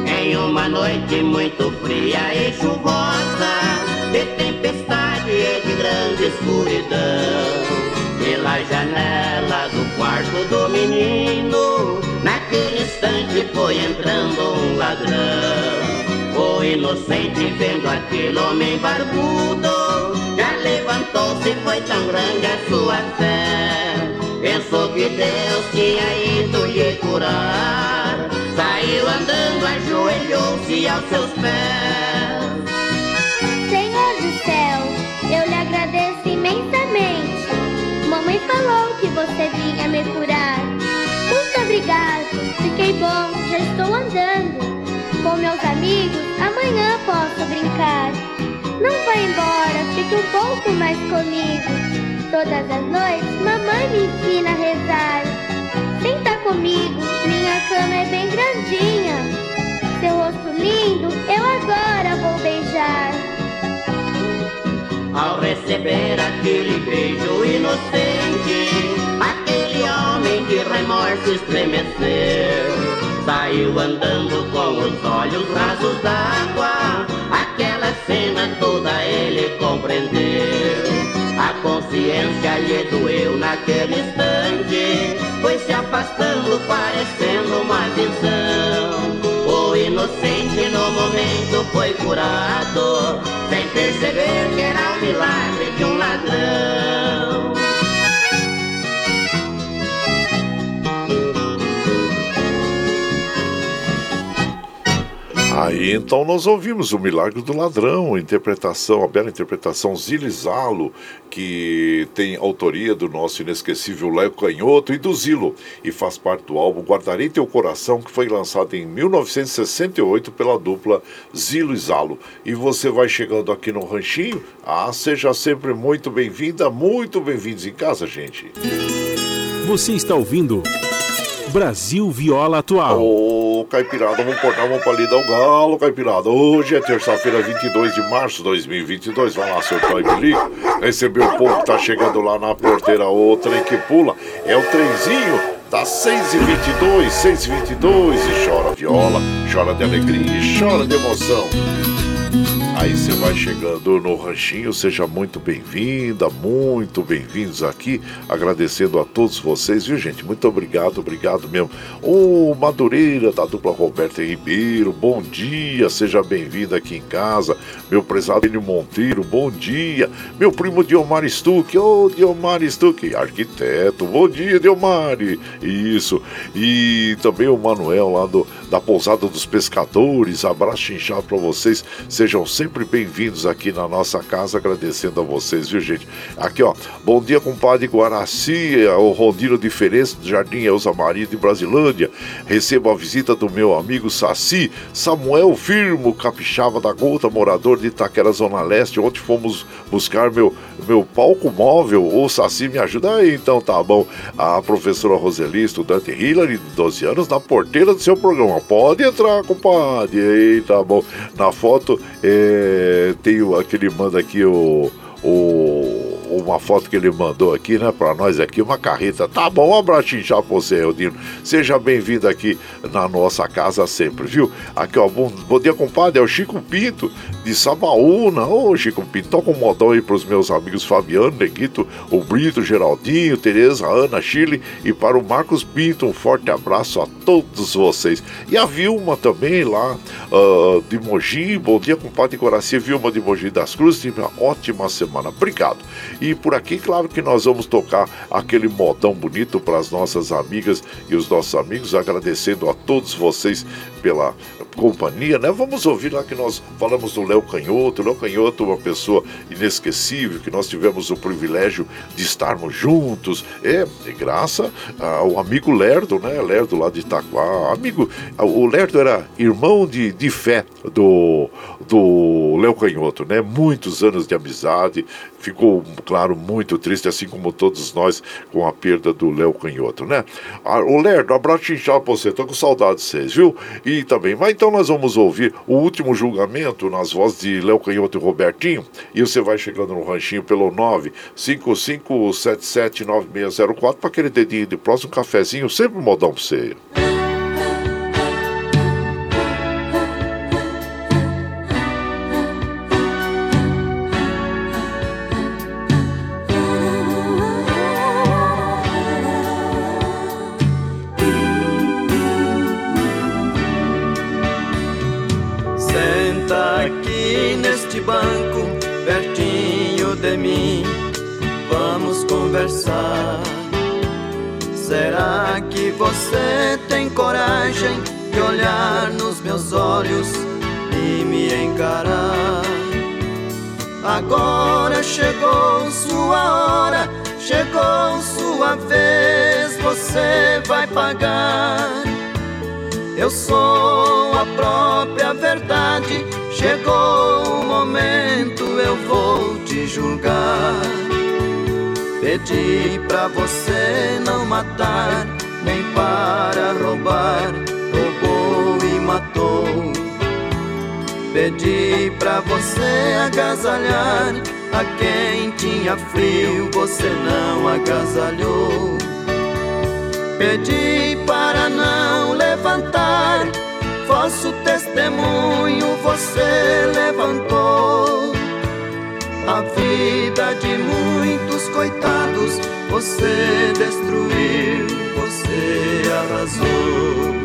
Em uma noite muito fria e chuvosa, de tempestade e de grande escuridão, pela janela do quarto do menino, naquele instante foi entrando um ladrão. Inocente vendo aquele homem barbudo, já levantou-se, foi tão grande a sua fé. Pensou que Deus tinha ido lhe curar. Saiu andando, ajoelhou-se aos seus pés. Senhor do céu, eu lhe agradeço imensamente. Mamãe falou que você vinha me curar. Muito obrigado, fiquei bom, já estou andando. Com meus amigos, amanhã posso brincar. Não vá embora, fique um pouco mais comigo. Todas as noites, mamãe me ensina a rezar. Senta comigo, minha cama é bem grandinha. Seu rosto lindo, eu agora vou beijar. Ao receber aquele beijo inocente, aquele homem de remorso estremeceu. Saiu andando com os olhos rasos d'água, aquela cena toda ele compreendeu. A consciência lhe doeu naquele instante, foi se afastando, parecendo uma visão. O inocente no momento foi curado, sem perceber que era o milagre de um ladrão. Aí então nós ouvimos o Milagre do Ladrão, a interpretação, a bela interpretação Zilizalo, que tem autoria do nosso inesquecível Léo Canhoto e do Zilo, e faz parte do álbum Guardarei Teu Coração, que foi lançado em 1968 pela dupla Zilo e Zalo. E você vai chegando aqui no Ranchinho, ah, seja sempre muito bem-vinda, muito bem-vindos em casa, gente. Você está ouvindo Brasil Viola Atual. Ô, Caipirada, vamos cortar uma palida ao galo, Caipirada. Hoje é terça-feira, 22 de março de 2022. Vai lá, seu pai Bilico. Recebeu o povo que tá chegando lá na porteira, outra que pula. É o trenzinho das 6h22, 6h22. E chora viola, chora de alegria e chora de emoção. Aí você vai chegando no ranchinho, seja muito bem-vinda, muito bem-vindos aqui, agradecendo a todos vocês, viu gente? Muito obrigado, obrigado mesmo. Ô Madureira da dupla Roberta Ribeiro, bom dia, seja bem-vindo aqui em casa. Meu prezado Enio Monteiro, bom dia. Meu primo Diomar Stuck, ô Diomar Stuck, arquiteto, bom dia Diomar. Isso, e também o Manuel lá do, da Pousada dos Pescadores, abraço inchado para vocês, sejam sempre sempre bem-vindos aqui na nossa casa, agradecendo a vocês, viu gente? Aqui ó, bom dia compadre Guaraci, o Rondino Diferença do Jardim Elza Maria de Brasilândia. Recebo a visita do meu amigo Saci, Samuel Firmo, capixaba da Gota, morador de Itaquera Zona Leste. Ontem fomos buscar meu, meu palco móvel. O Saci me ajuda aí, então tá bom. A professora Roseli, estudante Hillary, de 12 anos, na porteira do seu programa. Pode entrar, compadre. Tá bom. Na foto, é é, tem aquele manda aqui o, o uma foto que ele mandou aqui, né, para nós aqui, uma carreta. Tá bom, um abraço já pra você, Eudino. Seja bem-vindo aqui na nossa casa sempre, viu? Aqui, ó, bom, bom dia, compadre. É o Chico Pinto, de Sabaúna. Ô, Chico Pinto, toca um modão aí pros meus amigos Fabiano, Neguito, o Brito, Geraldinho, Tereza, Ana, Chile e para o Marcos Pinto. Um forte abraço a todos vocês. E a Vilma também lá uh, de Mogi. Bom dia, compadre Coraci. Vilma de Mogi das Cruzes. Tive uma ótima semana. Obrigado. E por aqui, claro que nós vamos tocar aquele modão bonito para as nossas amigas e os nossos amigos, agradecendo a todos vocês pela companhia, né? Vamos ouvir lá que nós falamos do Léo Canhoto. Léo Canhoto, uma pessoa inesquecível, que nós tivemos o privilégio de estarmos juntos. É, graças ao amigo Lerdo, né? Lerdo lá de Itaquá. Amigo, o Lerdo era irmão de, de fé do, do Léo Canhoto, né? Muitos anos de amizade. Ficou, claro, muito triste, assim como todos nós, com a perda do Léo Canhoto, né? Ah, o Lerdo, abraço inchado pra você. Tô com saudade de vocês, viu? E também, mas então nós vamos ouvir o último julgamento nas vozes de Léo Canhoto e Robertinho. E você vai chegando no ranchinho pelo 955779604 para aquele dedinho de próximo cafezinho, sempre um modão pra você. Olhar nos meus olhos e me encarar? Agora chegou sua hora, chegou sua vez, você vai pagar. Eu sou a própria verdade, chegou o momento, eu vou te julgar. Pedi pra você não matar, nem para roubar, matou. Pedi pra você agasalhar a quem tinha frio, você não agasalhou. Pedi para não levantar, falso testemunho você levantou. A vida de muitos coitados você destruiu, você arrasou.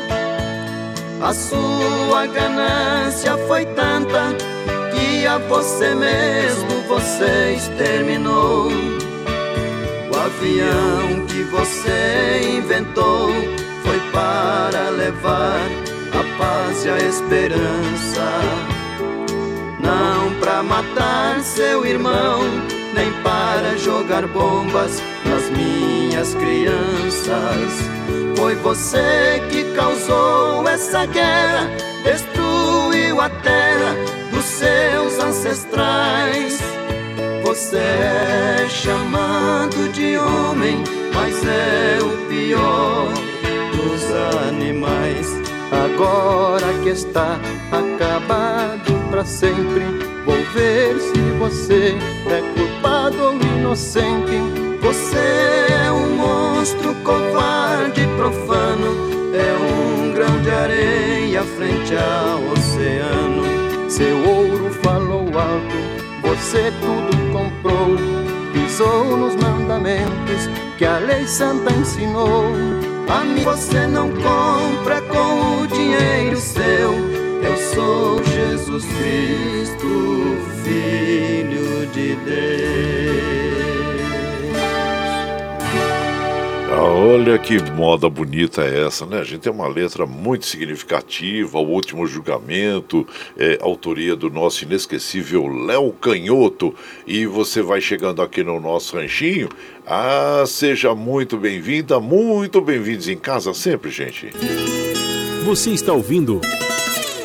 A sua ganância foi tanta que a você mesmo você exterminou. O avião que você inventou foi para levar a paz e a esperança. Não para matar seu irmão, nem para jogar bombas nas minhas crianças. Foi você que causou essa guerra, destruiu a terra dos seus ancestrais. Você é chamado de homem, mas é o pior dos animais. Agora que está acabado para sempre, vou ver se você é culpado ou inocente. Você é um monstro covarde, profano, é um grão de areia frente ao oceano. Seu ouro falou alto, você tudo comprou. Pisou nos mandamentos que a lei santa ensinou. A mim você não compra com o dinheiro seu. Eu sou Jesus Cristo, Filho de Deus. Olha que moda bonita é essa, né? A gente tem uma letra muito significativa, o último julgamento, é, autoria do nosso inesquecível Léo Canhoto. E você vai chegando aqui no nosso ranchinho. Ah, seja muito bem-vinda, muito bem-vindos em casa sempre, gente. Você está ouvindo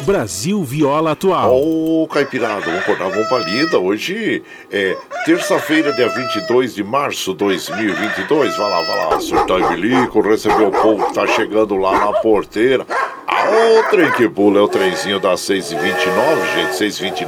Brasil Viola Atual. Ô, Caipirada, vamos acordar, vamos pra lida. Hoje é Terça-feira, dia 22 de março de 2022. Vai lá, vai lá, surtar e bilico, recebeu o povo que tá chegando lá na porteira. Ah, o trem que pula é o trenzinho das 6h29, gente. 6h29,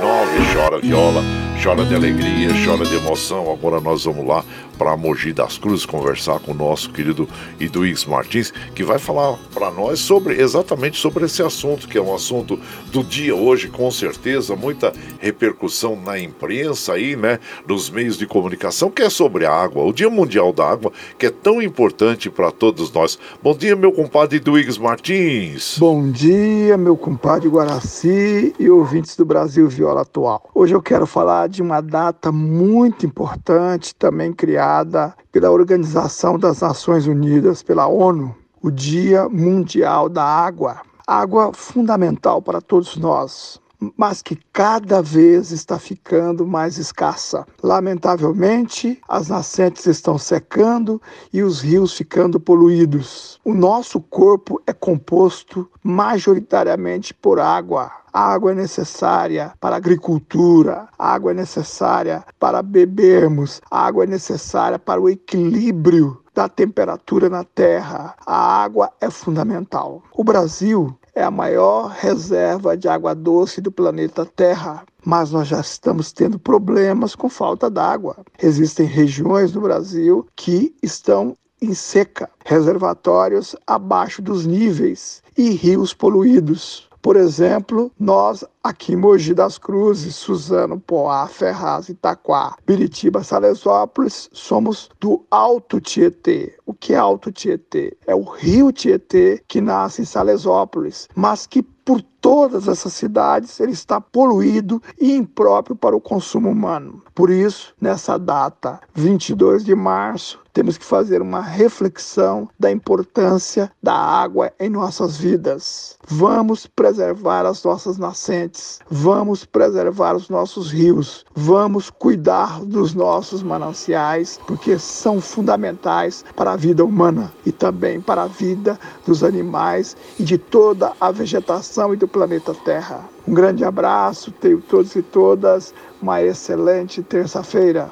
chora viola, chora de alegria, chora de emoção. Agora nós vamos lá para Mogi das Cruzes conversar com o nosso querido Iduíx Martins, que vai falar para nós sobre exatamente sobre esse assunto, que é um assunto do dia hoje, com certeza, muita repercussão na imprensa aí, né, nos meios de comunicação, que é sobre a água, o Dia Mundial da Água, que é tão importante para todos nós. Bom dia, meu compadre Iduíx Martins. Bom dia, meu compadre Guaraci e ouvintes do Brasil Viola Atual. Hoje eu quero falar de uma data muito importante, também criada pela Organização das Nações Unidas, pela ONU, o Dia Mundial da Água. Água fundamental para todos nós, mas que cada vez está ficando mais escassa. Lamentavelmente, as nascentes estão secando e os rios ficando poluídos. O nosso corpo é composto majoritariamente por água. A água é necessária para a agricultura, a água é necessária para bebermos, a água é necessária para o equilíbrio da temperatura na Terra. A água é fundamental. O Brasil é a maior reserva de água doce do planeta Terra. Mas nós já estamos tendo problemas com falta d'água. Existem regiões no Brasil que estão em seca, reservatórios abaixo dos níveis e rios poluídos. Por exemplo, nós aqui em Mogi das Cruzes, Suzano, Poá, Ferraz, Itaquá, Biritiba, Salesópolis, somos do Alto Tietê. O que é Alto Tietê? É o rio Tietê que nasce em Salesópolis, mas que por todas essas cidades ele está poluído e impróprio para o consumo humano. Por isso, nessa data, 22 de março, temos que fazer uma reflexão da importância da água em nossas vidas. Vamos preservar as nossas nascentes, vamos preservar os nossos rios, vamos cuidar dos nossos mananciais, porque são fundamentais para a vida humana e também para a vida dos animais e de toda a vegetação e do planeta Terra. Um grande abraço, tenho todos e todas uma excelente terça-feira.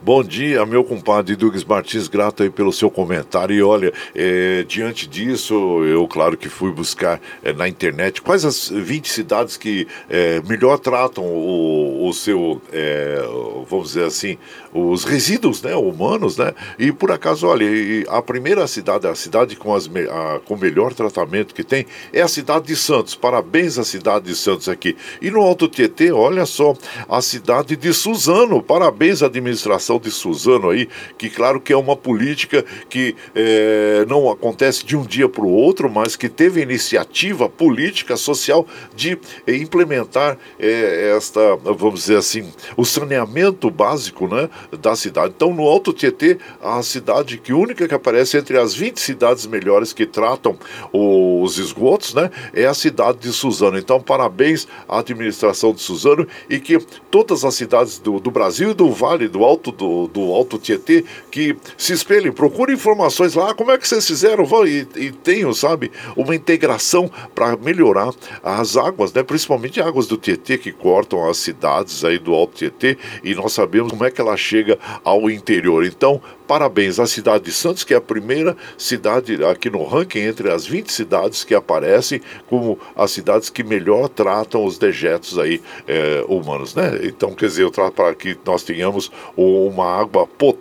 Bom dia, meu compadre Douglas Martins, grato aí pelo seu comentário. E olha, é, diante disso, eu, claro que fui buscar é, na internet quais as 20 cidades que é, melhor tratam o, o seu, vamos dizer assim, os resíduos né, humanos, né? E por acaso, olha, a primeira cidade, a cidade com, as, a, com o melhor tratamento que tem é a cidade de Santos. Parabéns à cidade de Santos aqui. E no Alto Tietê, olha só, a cidade de Suzano. Parabéns à administração de Suzano aí, que claro que é uma política que é, não acontece de um dia para o outro, mas que teve iniciativa política, social de é, implementar é, esta, vamos dizer assim, o saneamento básico né, da cidade. Então, no Alto Tietê, a cidade que única que aparece entre as 20 cidades melhores que tratam os esgotos, né, é a cidade de Suzano. Então, parabéns à administração de Suzano e que todas as cidades do, do Brasil e do Vale do Alto do, do Alto Tietê que se espelhem, procurem informações lá, como é que vocês fizeram, vão e, e tenham, sabe, uma integração para melhorar as águas, né? Principalmente águas do Tietê que cortam as cidades aí do Alto Tietê e nós sabemos como é que ela chega ao interior. Então, Parabéns à cidade de Santos, que é a primeira cidade aqui no ranking entre as 20 cidades que aparecem como as cidades que melhor tratam os dejetos aí é, humanos, né? Então, quer dizer, para que nós tenhamos uma água potável.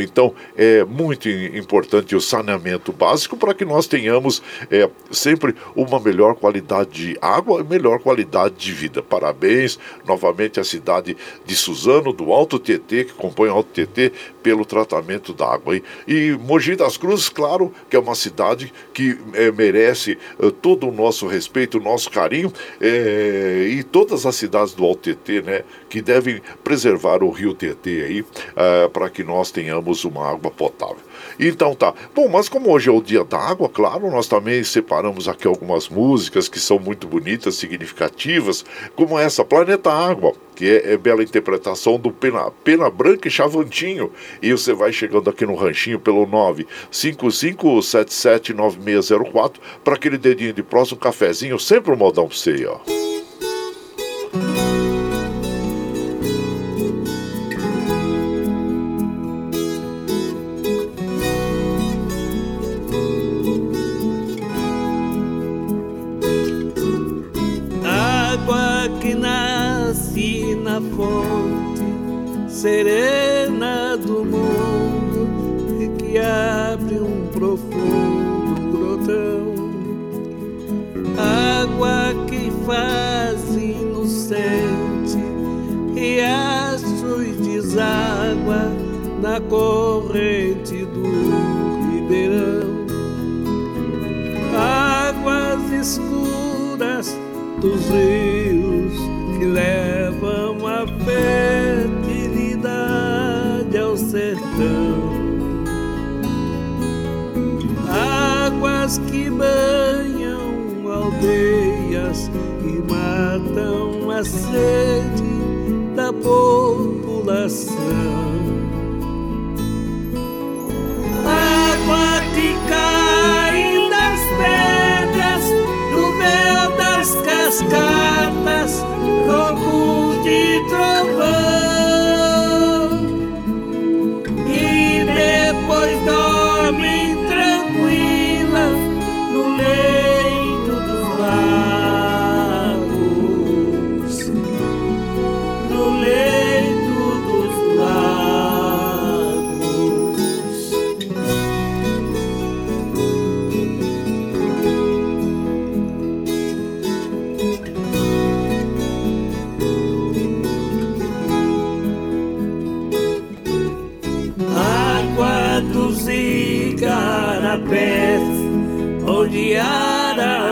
Então, é muito importante o saneamento básico para que nós tenhamos é, sempre uma melhor qualidade de água e melhor qualidade de vida. Parabéns novamente à cidade de Suzano, do Alto Tietê, que compõe o Alto Tietê, pelo tratamento d'água. E, e Mogi das Cruzes, claro, que é uma cidade que é, merece é, todo o nosso respeito, o nosso carinho, é, e todas as cidades do Alto Tietê, né, que devem preservar o rio Tietê aí, para que nós tenhamos uma água potável. Então tá. Bom, mas como hoje é o dia da água, claro, nós também separamos aqui algumas músicas que são muito bonitas, significativas, como essa, Planeta Água, que é, é bela interpretação do Pena, Pena Branca e Chavantinho. E você vai chegando aqui no ranchinho pelo 955779604 para aquele dedinho de próximo, cafezinho, sempre um modão pra você ó. Serena do mundo e que abre um profundo grotão. Água que faz inocente riachos deságua na corrente do ribeirão. Águas escuras dos rios que levam a ao sertão. Águas que banham aldeias e matam a sede da população. Água que cai das pedras no véu das cascatas,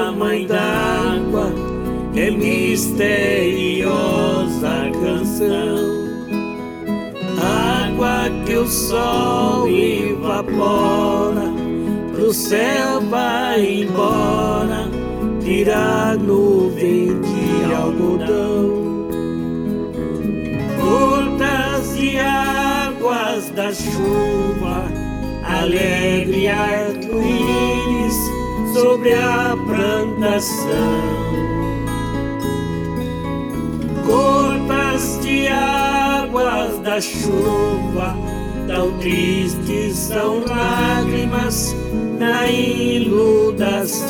a mãe d'água é misteriosa canção. Água que o sol evapora, pro céu vai embora, tira nuvem de algodão. Gotas de águas da chuva, alegre arco-íris sobre a plantação. Gotas de águas da chuva, tão tristes são lágrimas na inundação.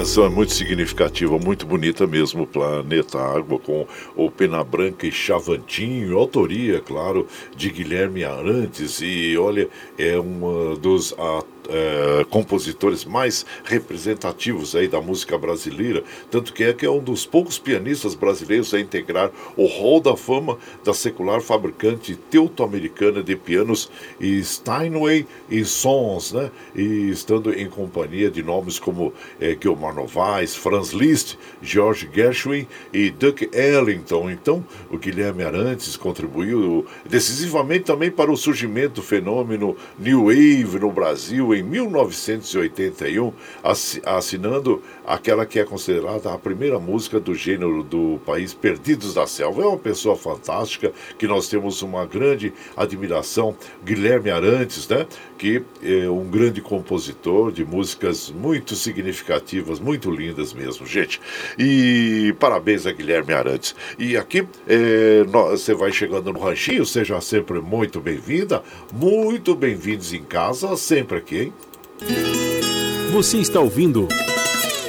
Canção é muito significativa, muito bonita mesmo, Planeta Água, com o Pena Branca e Chavantinho, autoria, claro, de Guilherme Arantes, e olha, é um dos atores é, compositores mais representativos aí da música brasileira, tanto que é que é um dos poucos pianistas brasileiros a integrar o hall da fama da secular fabricante teuto-americana de pianos Steinway e Sons, né? E estando em companhia de nomes como é, Gilmar Novaes, Franz Liszt, George Gershwin e Duke Ellington. Então, o Guilherme Arantes contribuiu decisivamente também para o surgimento do fenômeno New Wave no Brasil em 1981, assinando aquela que é considerada a primeira música do gênero do país, Perdidos da Selva. É uma pessoa fantástica, que nós temos uma grande admiração, Guilherme Arantes, né? que é um grande compositor de músicas muito significativas, muito lindas mesmo, gente. E parabéns a Guilherme Arantes. E aqui é, você vai chegando no ranchinho, seja sempre muito bem-vinda, muito bem-vindos em casa, sempre aqui, hein? Você está ouvindo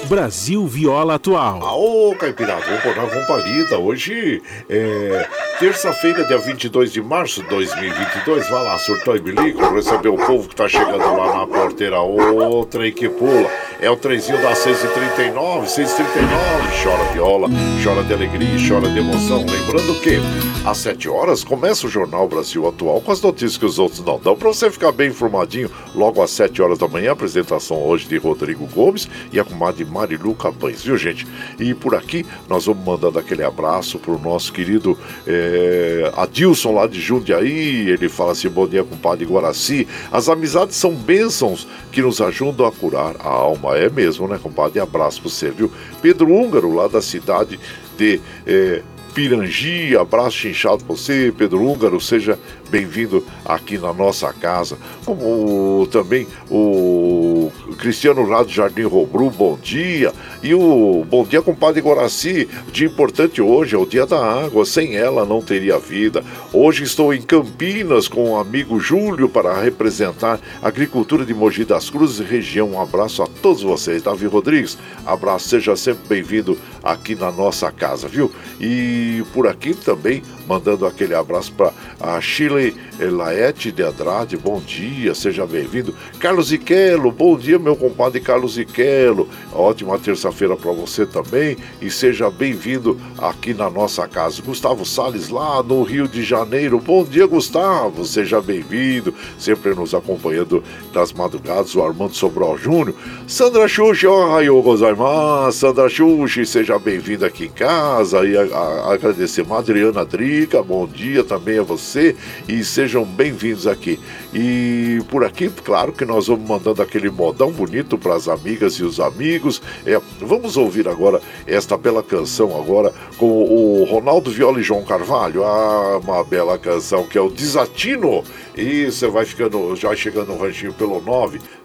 Brasil Viola Atual. Ô, Caipirada, vamos, vamos pra lida. Hoje é Terça-feira, dia 22 de março de 2022. Vai lá, surtou e bilico, receber o povo que tá chegando lá na porteira. Outra e que pula. É o trenzinho das 6h39, 6h39. Chora viola, chora de alegria, chora de emoção. Lembrando que às 7 horas começa o Jornal Brasil Atual com as notícias que os outros não dão. Para você ficar bem informadinho, logo às 7 horas da manhã, apresentação hoje de Rodrigo Gomes e a comadre Marilu Cabães, viu gente? E por aqui nós vamos mandando aquele abraço pro nosso querido é, Adilson lá de Jundiaí. Ele fala assim: bom dia, compadre Guaraci. As amizades são bênçãos que nos ajudam a curar a alma. É mesmo, né, compadre? Abraço pra você, viu? Pedro Húngaro, lá da cidade de. É, Pirangi, abraço inchado você, Pedro Húngaro, seja bem-vindo aqui na nossa casa. Como também o Cristiano lá do Jardim Robru, bom dia. E o bom dia, compadre Guaraci. Dia importante hoje é o dia da água, sem ela não teria vida. Hoje estou em Campinas com o amigo Júlio para representar a agricultura de Mogi das Cruzes região. Um abraço a todos vocês. Davi Rodrigues, abraço, seja sempre bem-vindo aqui na nossa casa, viu? E por aqui também mandando aquele abraço para a Chile Laete de Andrade, bom dia, seja bem-vindo. Carlos Iquelo, bom dia, meu compadre Carlos Iquelo. Ótima terça-feira para você também e seja bem-vindo aqui na nossa casa. Gustavo Sales lá no Rio de Janeiro, bom dia, Gustavo, seja bem-vindo, sempre nos acompanhando das madrugadas, o Armando Sobral Júnior. Sandra Xuxi, oh, gozaimasu, Sandra Xuxi, seja bem-vinda aqui em casa e a, a, agradecer a Adriana Dri bom dia também a você e sejam bem-vindos aqui. E por aqui, claro que nós vamos mandando aquele modão bonito para as amigas e os amigos. É, vamos ouvir agora esta bela canção agora com o Ronaldo Viola e João Carvalho. Ah, uma bela canção que é o Desatino. E você vai ficando, já chegando no ranchinho pelo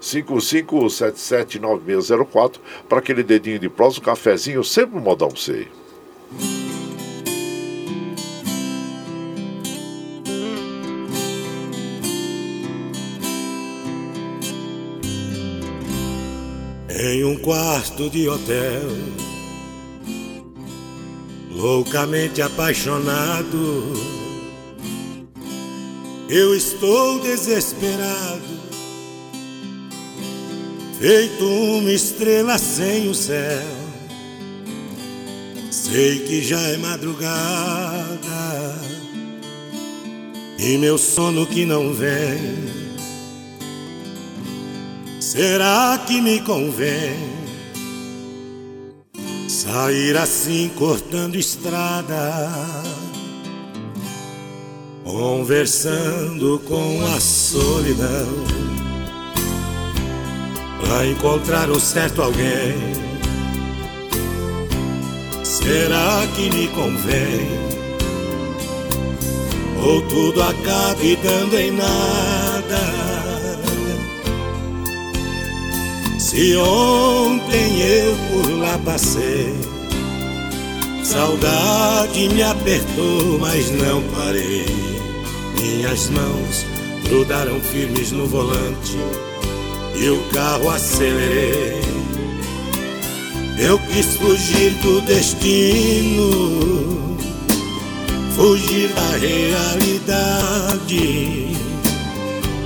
955779604 para aquele dedinho de prosa, um cafezinho, sempre um modão pra você. Em um quarto de hotel, loucamente apaixonado, eu estou desesperado, feito uma estrela sem o céu. Sei que já é madrugada e meu sono que não vem Será que me convém sair assim cortando estrada, conversando com a solidão, para encontrar um certo alguém? Será que me convém? Ou tudo acabe dando em nada? Se ontem eu por lá passei, saudade me apertou, mas não parei. Minhas mãos grudaram firmes no volante e o carro acelerei. Eu quis fugir do destino, fugir da realidade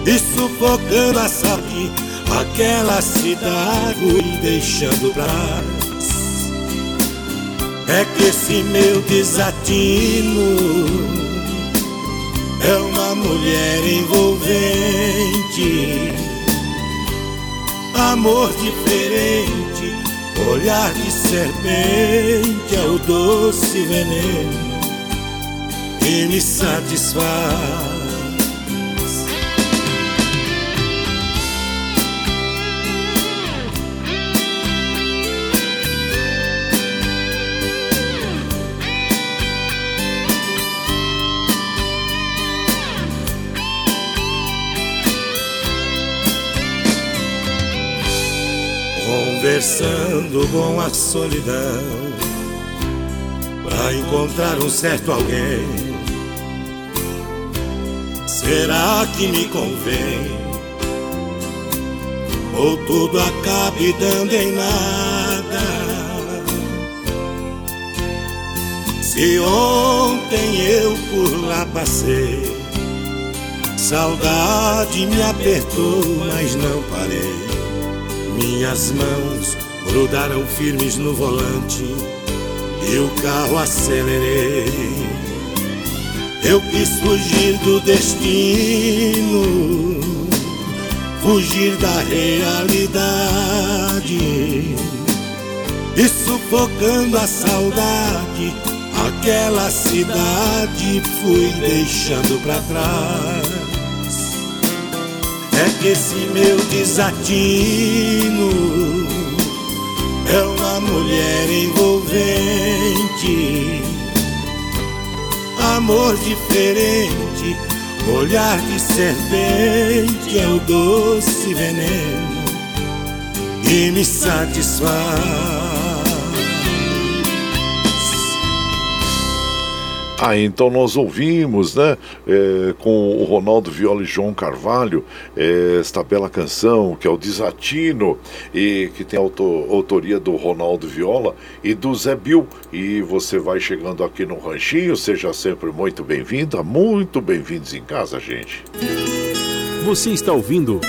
e sufocando a saudade aquela cidade e deixando trás. É que esse meu desatino é uma mulher envolvente, amor diferente, olhar de serpente é o doce veneno que me satisfaz. Conversando com a solidão para encontrar um certo alguém. Será que me convém? Ou tudo acabe dando em nada? Se ontem eu por lá passei. Saudade me apertou, mas não parei. Minhas mãos grudaram firmes no volante e o carro acelerei. Eu quis fugir do destino, fugir da realidade e sufocando a saudade, aquela cidade fui deixando pra trás. É que esse meu desatino é uma mulher envolvente, amor diferente, olhar de serpente é o doce veneno que me satisfaz. Ah, então nós ouvimos, né, é, com o Ronaldo Viola e João Carvalho, é, esta bela canção que é o Desatino, e que tem autor, autoria do Ronaldo Viola e do Zé Bill. E você vai chegando aqui no Ranchinho, seja sempre muito bem-vinda, muito bem-vindos em casa, gente. Você está ouvindo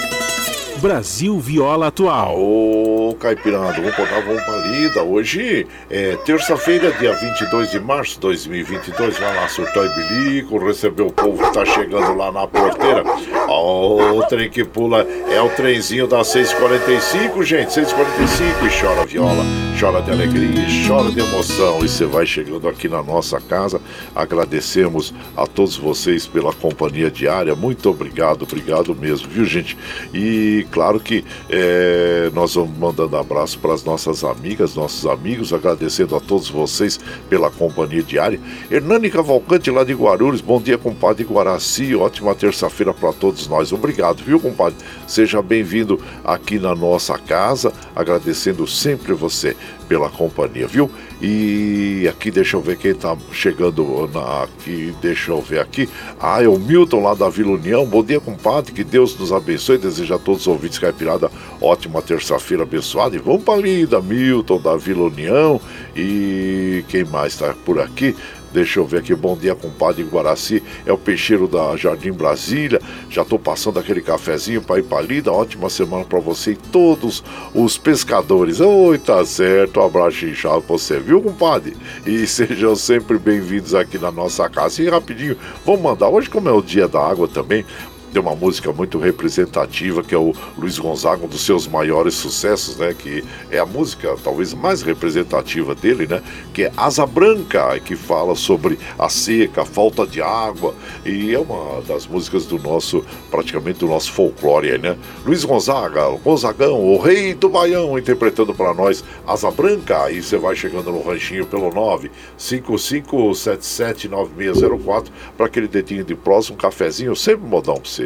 Brasil Viola Atual. Ô, vamos botar vamos pra lida. Hoje é terça-feira, dia 22 de março de 2022. Vai lá, surtar e bilico, receber o povo que tá chegando lá na porteira. Ó, o trem que pula é o trenzinho das 6h45, gente. 6h45 e chora viola, chora de alegria, chora de emoção. E você vai chegando aqui na nossa casa. Agradecemos a todos vocês pela companhia diária. Muito obrigado, obrigado mesmo, viu, gente? E claro que é, nós vamos mandando abraço para as nossas amigas, nossos amigos, agradecendo a todos vocês pela companhia diária. Hernani Cavalcante lá de Guarulhos, bom dia, compadre Guaraci, ótima terça-feira para todos nós. Obrigado, viu, compadre? Seja bem-vindo aqui na nossa casa, agradecendo sempre você pela companhia, viu? E aqui deixa eu ver quem tá chegando na, aqui, deixa eu ver aqui. Ah, é o Milton lá da Vila União. Bom dia, compadre, que Deus nos abençoe. Desejo a todos os ouvintes caipirada ótima terça-feira abençoada. E vamos para da Milton da Vila União. E quem mais está por aqui? Deixa eu ver aqui, bom dia, compadre Guaraci. É o peixeiro da Jardim Brasília. Já estou passando aquele cafezinho para ir para lida. Ótima semana para você e todos os pescadores. Oi, tá certo. Um abraço inchado para você, viu, compadre? E sejam sempre bem-vindos aqui na nossa casa. E rapidinho, vamos mandar. Hoje, como é o dia da água também, tem uma música muito representativa que é o Luiz Gonzaga, um dos seus maiores sucessos, né? Que é a música talvez mais representativa dele, né? Que é Asa Branca, que fala sobre a seca, a falta de água e é uma das músicas do nosso, praticamente do nosso folclore, né? Luiz Gonzaga, o Gonzagão, o rei do Baião, interpretando para nós Asa Branca. Aí você vai chegando no ranchinho pelo 955779604 para aquele dedinho de próximo, um cafezinho, sempre modão para você.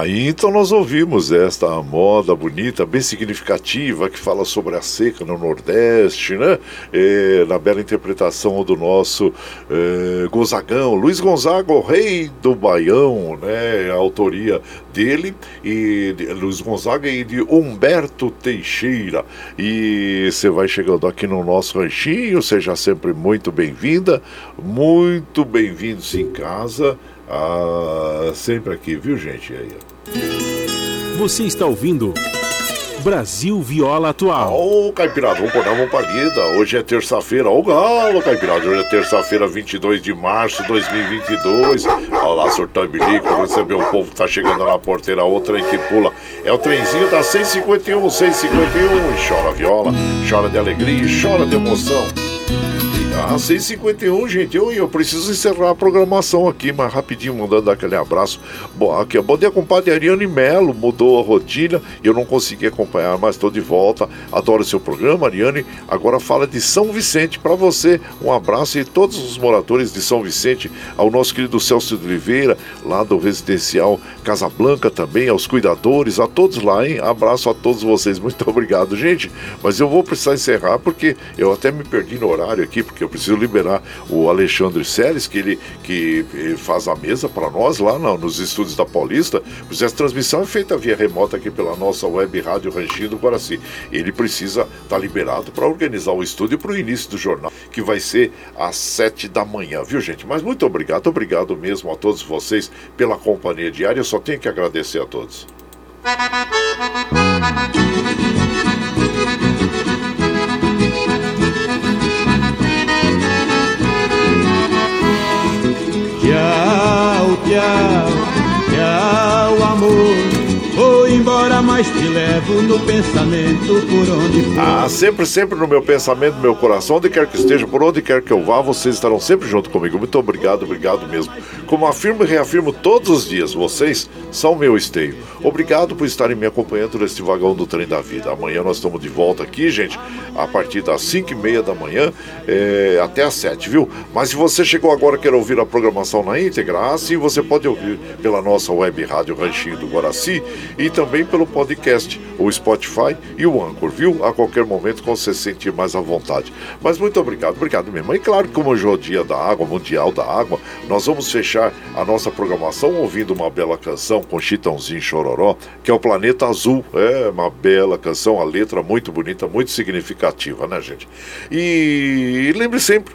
Aí então nós ouvimos esta moda bonita, bem significativa, que fala sobre a seca no Nordeste, né? Na bela interpretação do nosso é, Gonzagão, Luiz Gonzaga, o rei do Baião, né? A autoria dele, e de Luiz Gonzaga e de Humberto Teixeira. E você vai chegando aqui no nosso ranchinho, seja sempre muito bem-vinda, muito bem-vindos em casa. Ah, sempre aqui, viu, gente? Aí. Você está ouvindo Brasil Viola Atual. Ô, Caipirada, vamos pôr vamos pra lida. Hoje é terça-feira. Ô, galo, Caipirada. Hoje é terça-feira, 22 de março de 2022. Olha lá, surtão e bilico. Recebeu o povo que tá chegando na porteira. Outra aí que pula. É o trenzinho da 651, 651. E chora viola, chora de alegria e chora de emoção. Ah, 6h51, gente. Eu, eu preciso encerrar a programação aqui, mas rapidinho, mandando aquele abraço. Bom, aqui, bom dia, compadre Ariane Melo. Mudou a rotina eu não consegui acompanhar, mas estou de volta. Adoro seu programa, Ariane. Agora fala de São Vicente. Para você, um abraço e todos os moradores de São Vicente, ao nosso querido Celso de Oliveira, lá do residencial Casablanca também, aos cuidadores, a todos lá, hein? Abraço a todos vocês. Muito obrigado, gente. Mas eu vou precisar encerrar porque eu até me perdi no horário aqui, porque preciso liberar o Alexandre Seles, que ele que eh, faz a mesa para nós lá no- nos estúdios da Paulista, pois essa transmissão é feita via remota aqui pela nossa web rádio Ranchinho do Guaraci. Ele precisa estar liberado para organizar o estúdio para o início do jornal, que vai ser às sete da manhã, viu gente? Mas muito obrigado, obrigado mesmo a todos vocês pela companhia diária, eu só tenho que agradecer a todos. Tchau, mas te levo no pensamento por onde for. Ah, sempre, sempre no meu pensamento, no meu coração, onde quer que esteja, por onde quer que eu vá, vocês estarão sempre junto comigo. Muito obrigado, obrigado mesmo. Como afirmo e reafirmo todos os dias, vocês são meu esteio. Obrigado por estarem me acompanhando neste vagão do trem da vida. Amanhã nós estamos de volta aqui, gente, a partir das 5 e meia da manhã é, até às 7, viu? Mas se você chegou agora e quer ouvir a programação na íntegra, assim você pode ouvir pela nossa web rádio Ranchinho do Guaraci e também pelo podcast, o Spotify e o Anchor, viu? A qualquer momento quando você se sentir mais à vontade. Mas muito obrigado, obrigado mesmo. E claro que como hoje é o dia da água, mundial da água, nós vamos fechar a nossa programação ouvindo uma bela canção com Chitãozinho Chororó, que é o Planeta Azul. É uma bela canção, a letra muito bonita, muito significativa, né, gente? E lembre sempre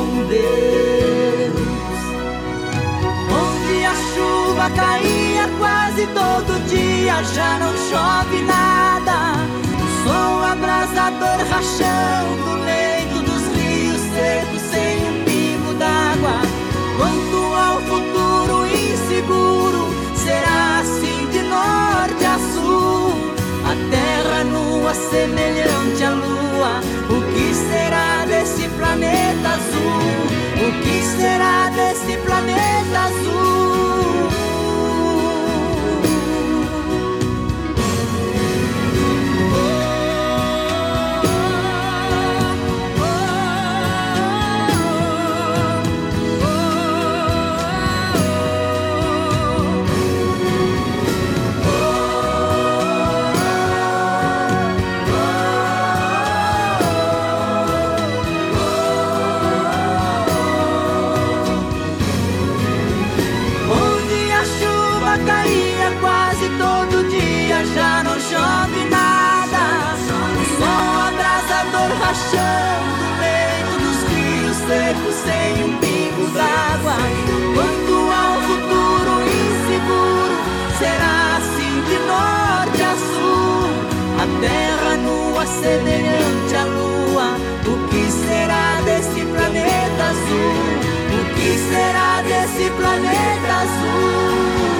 com Deus. Onde a chuva caía quase todo dia, já não chove nada. O sol abrasador rachando o leito dos rios secos sem um pingo d'água. Quanto ao futuro inseguro será semelhante à lua. O que será desse planeta azul? O que será desse planeta azul? semelhante à lua. O que será desse planeta azul? O que será desse planeta azul?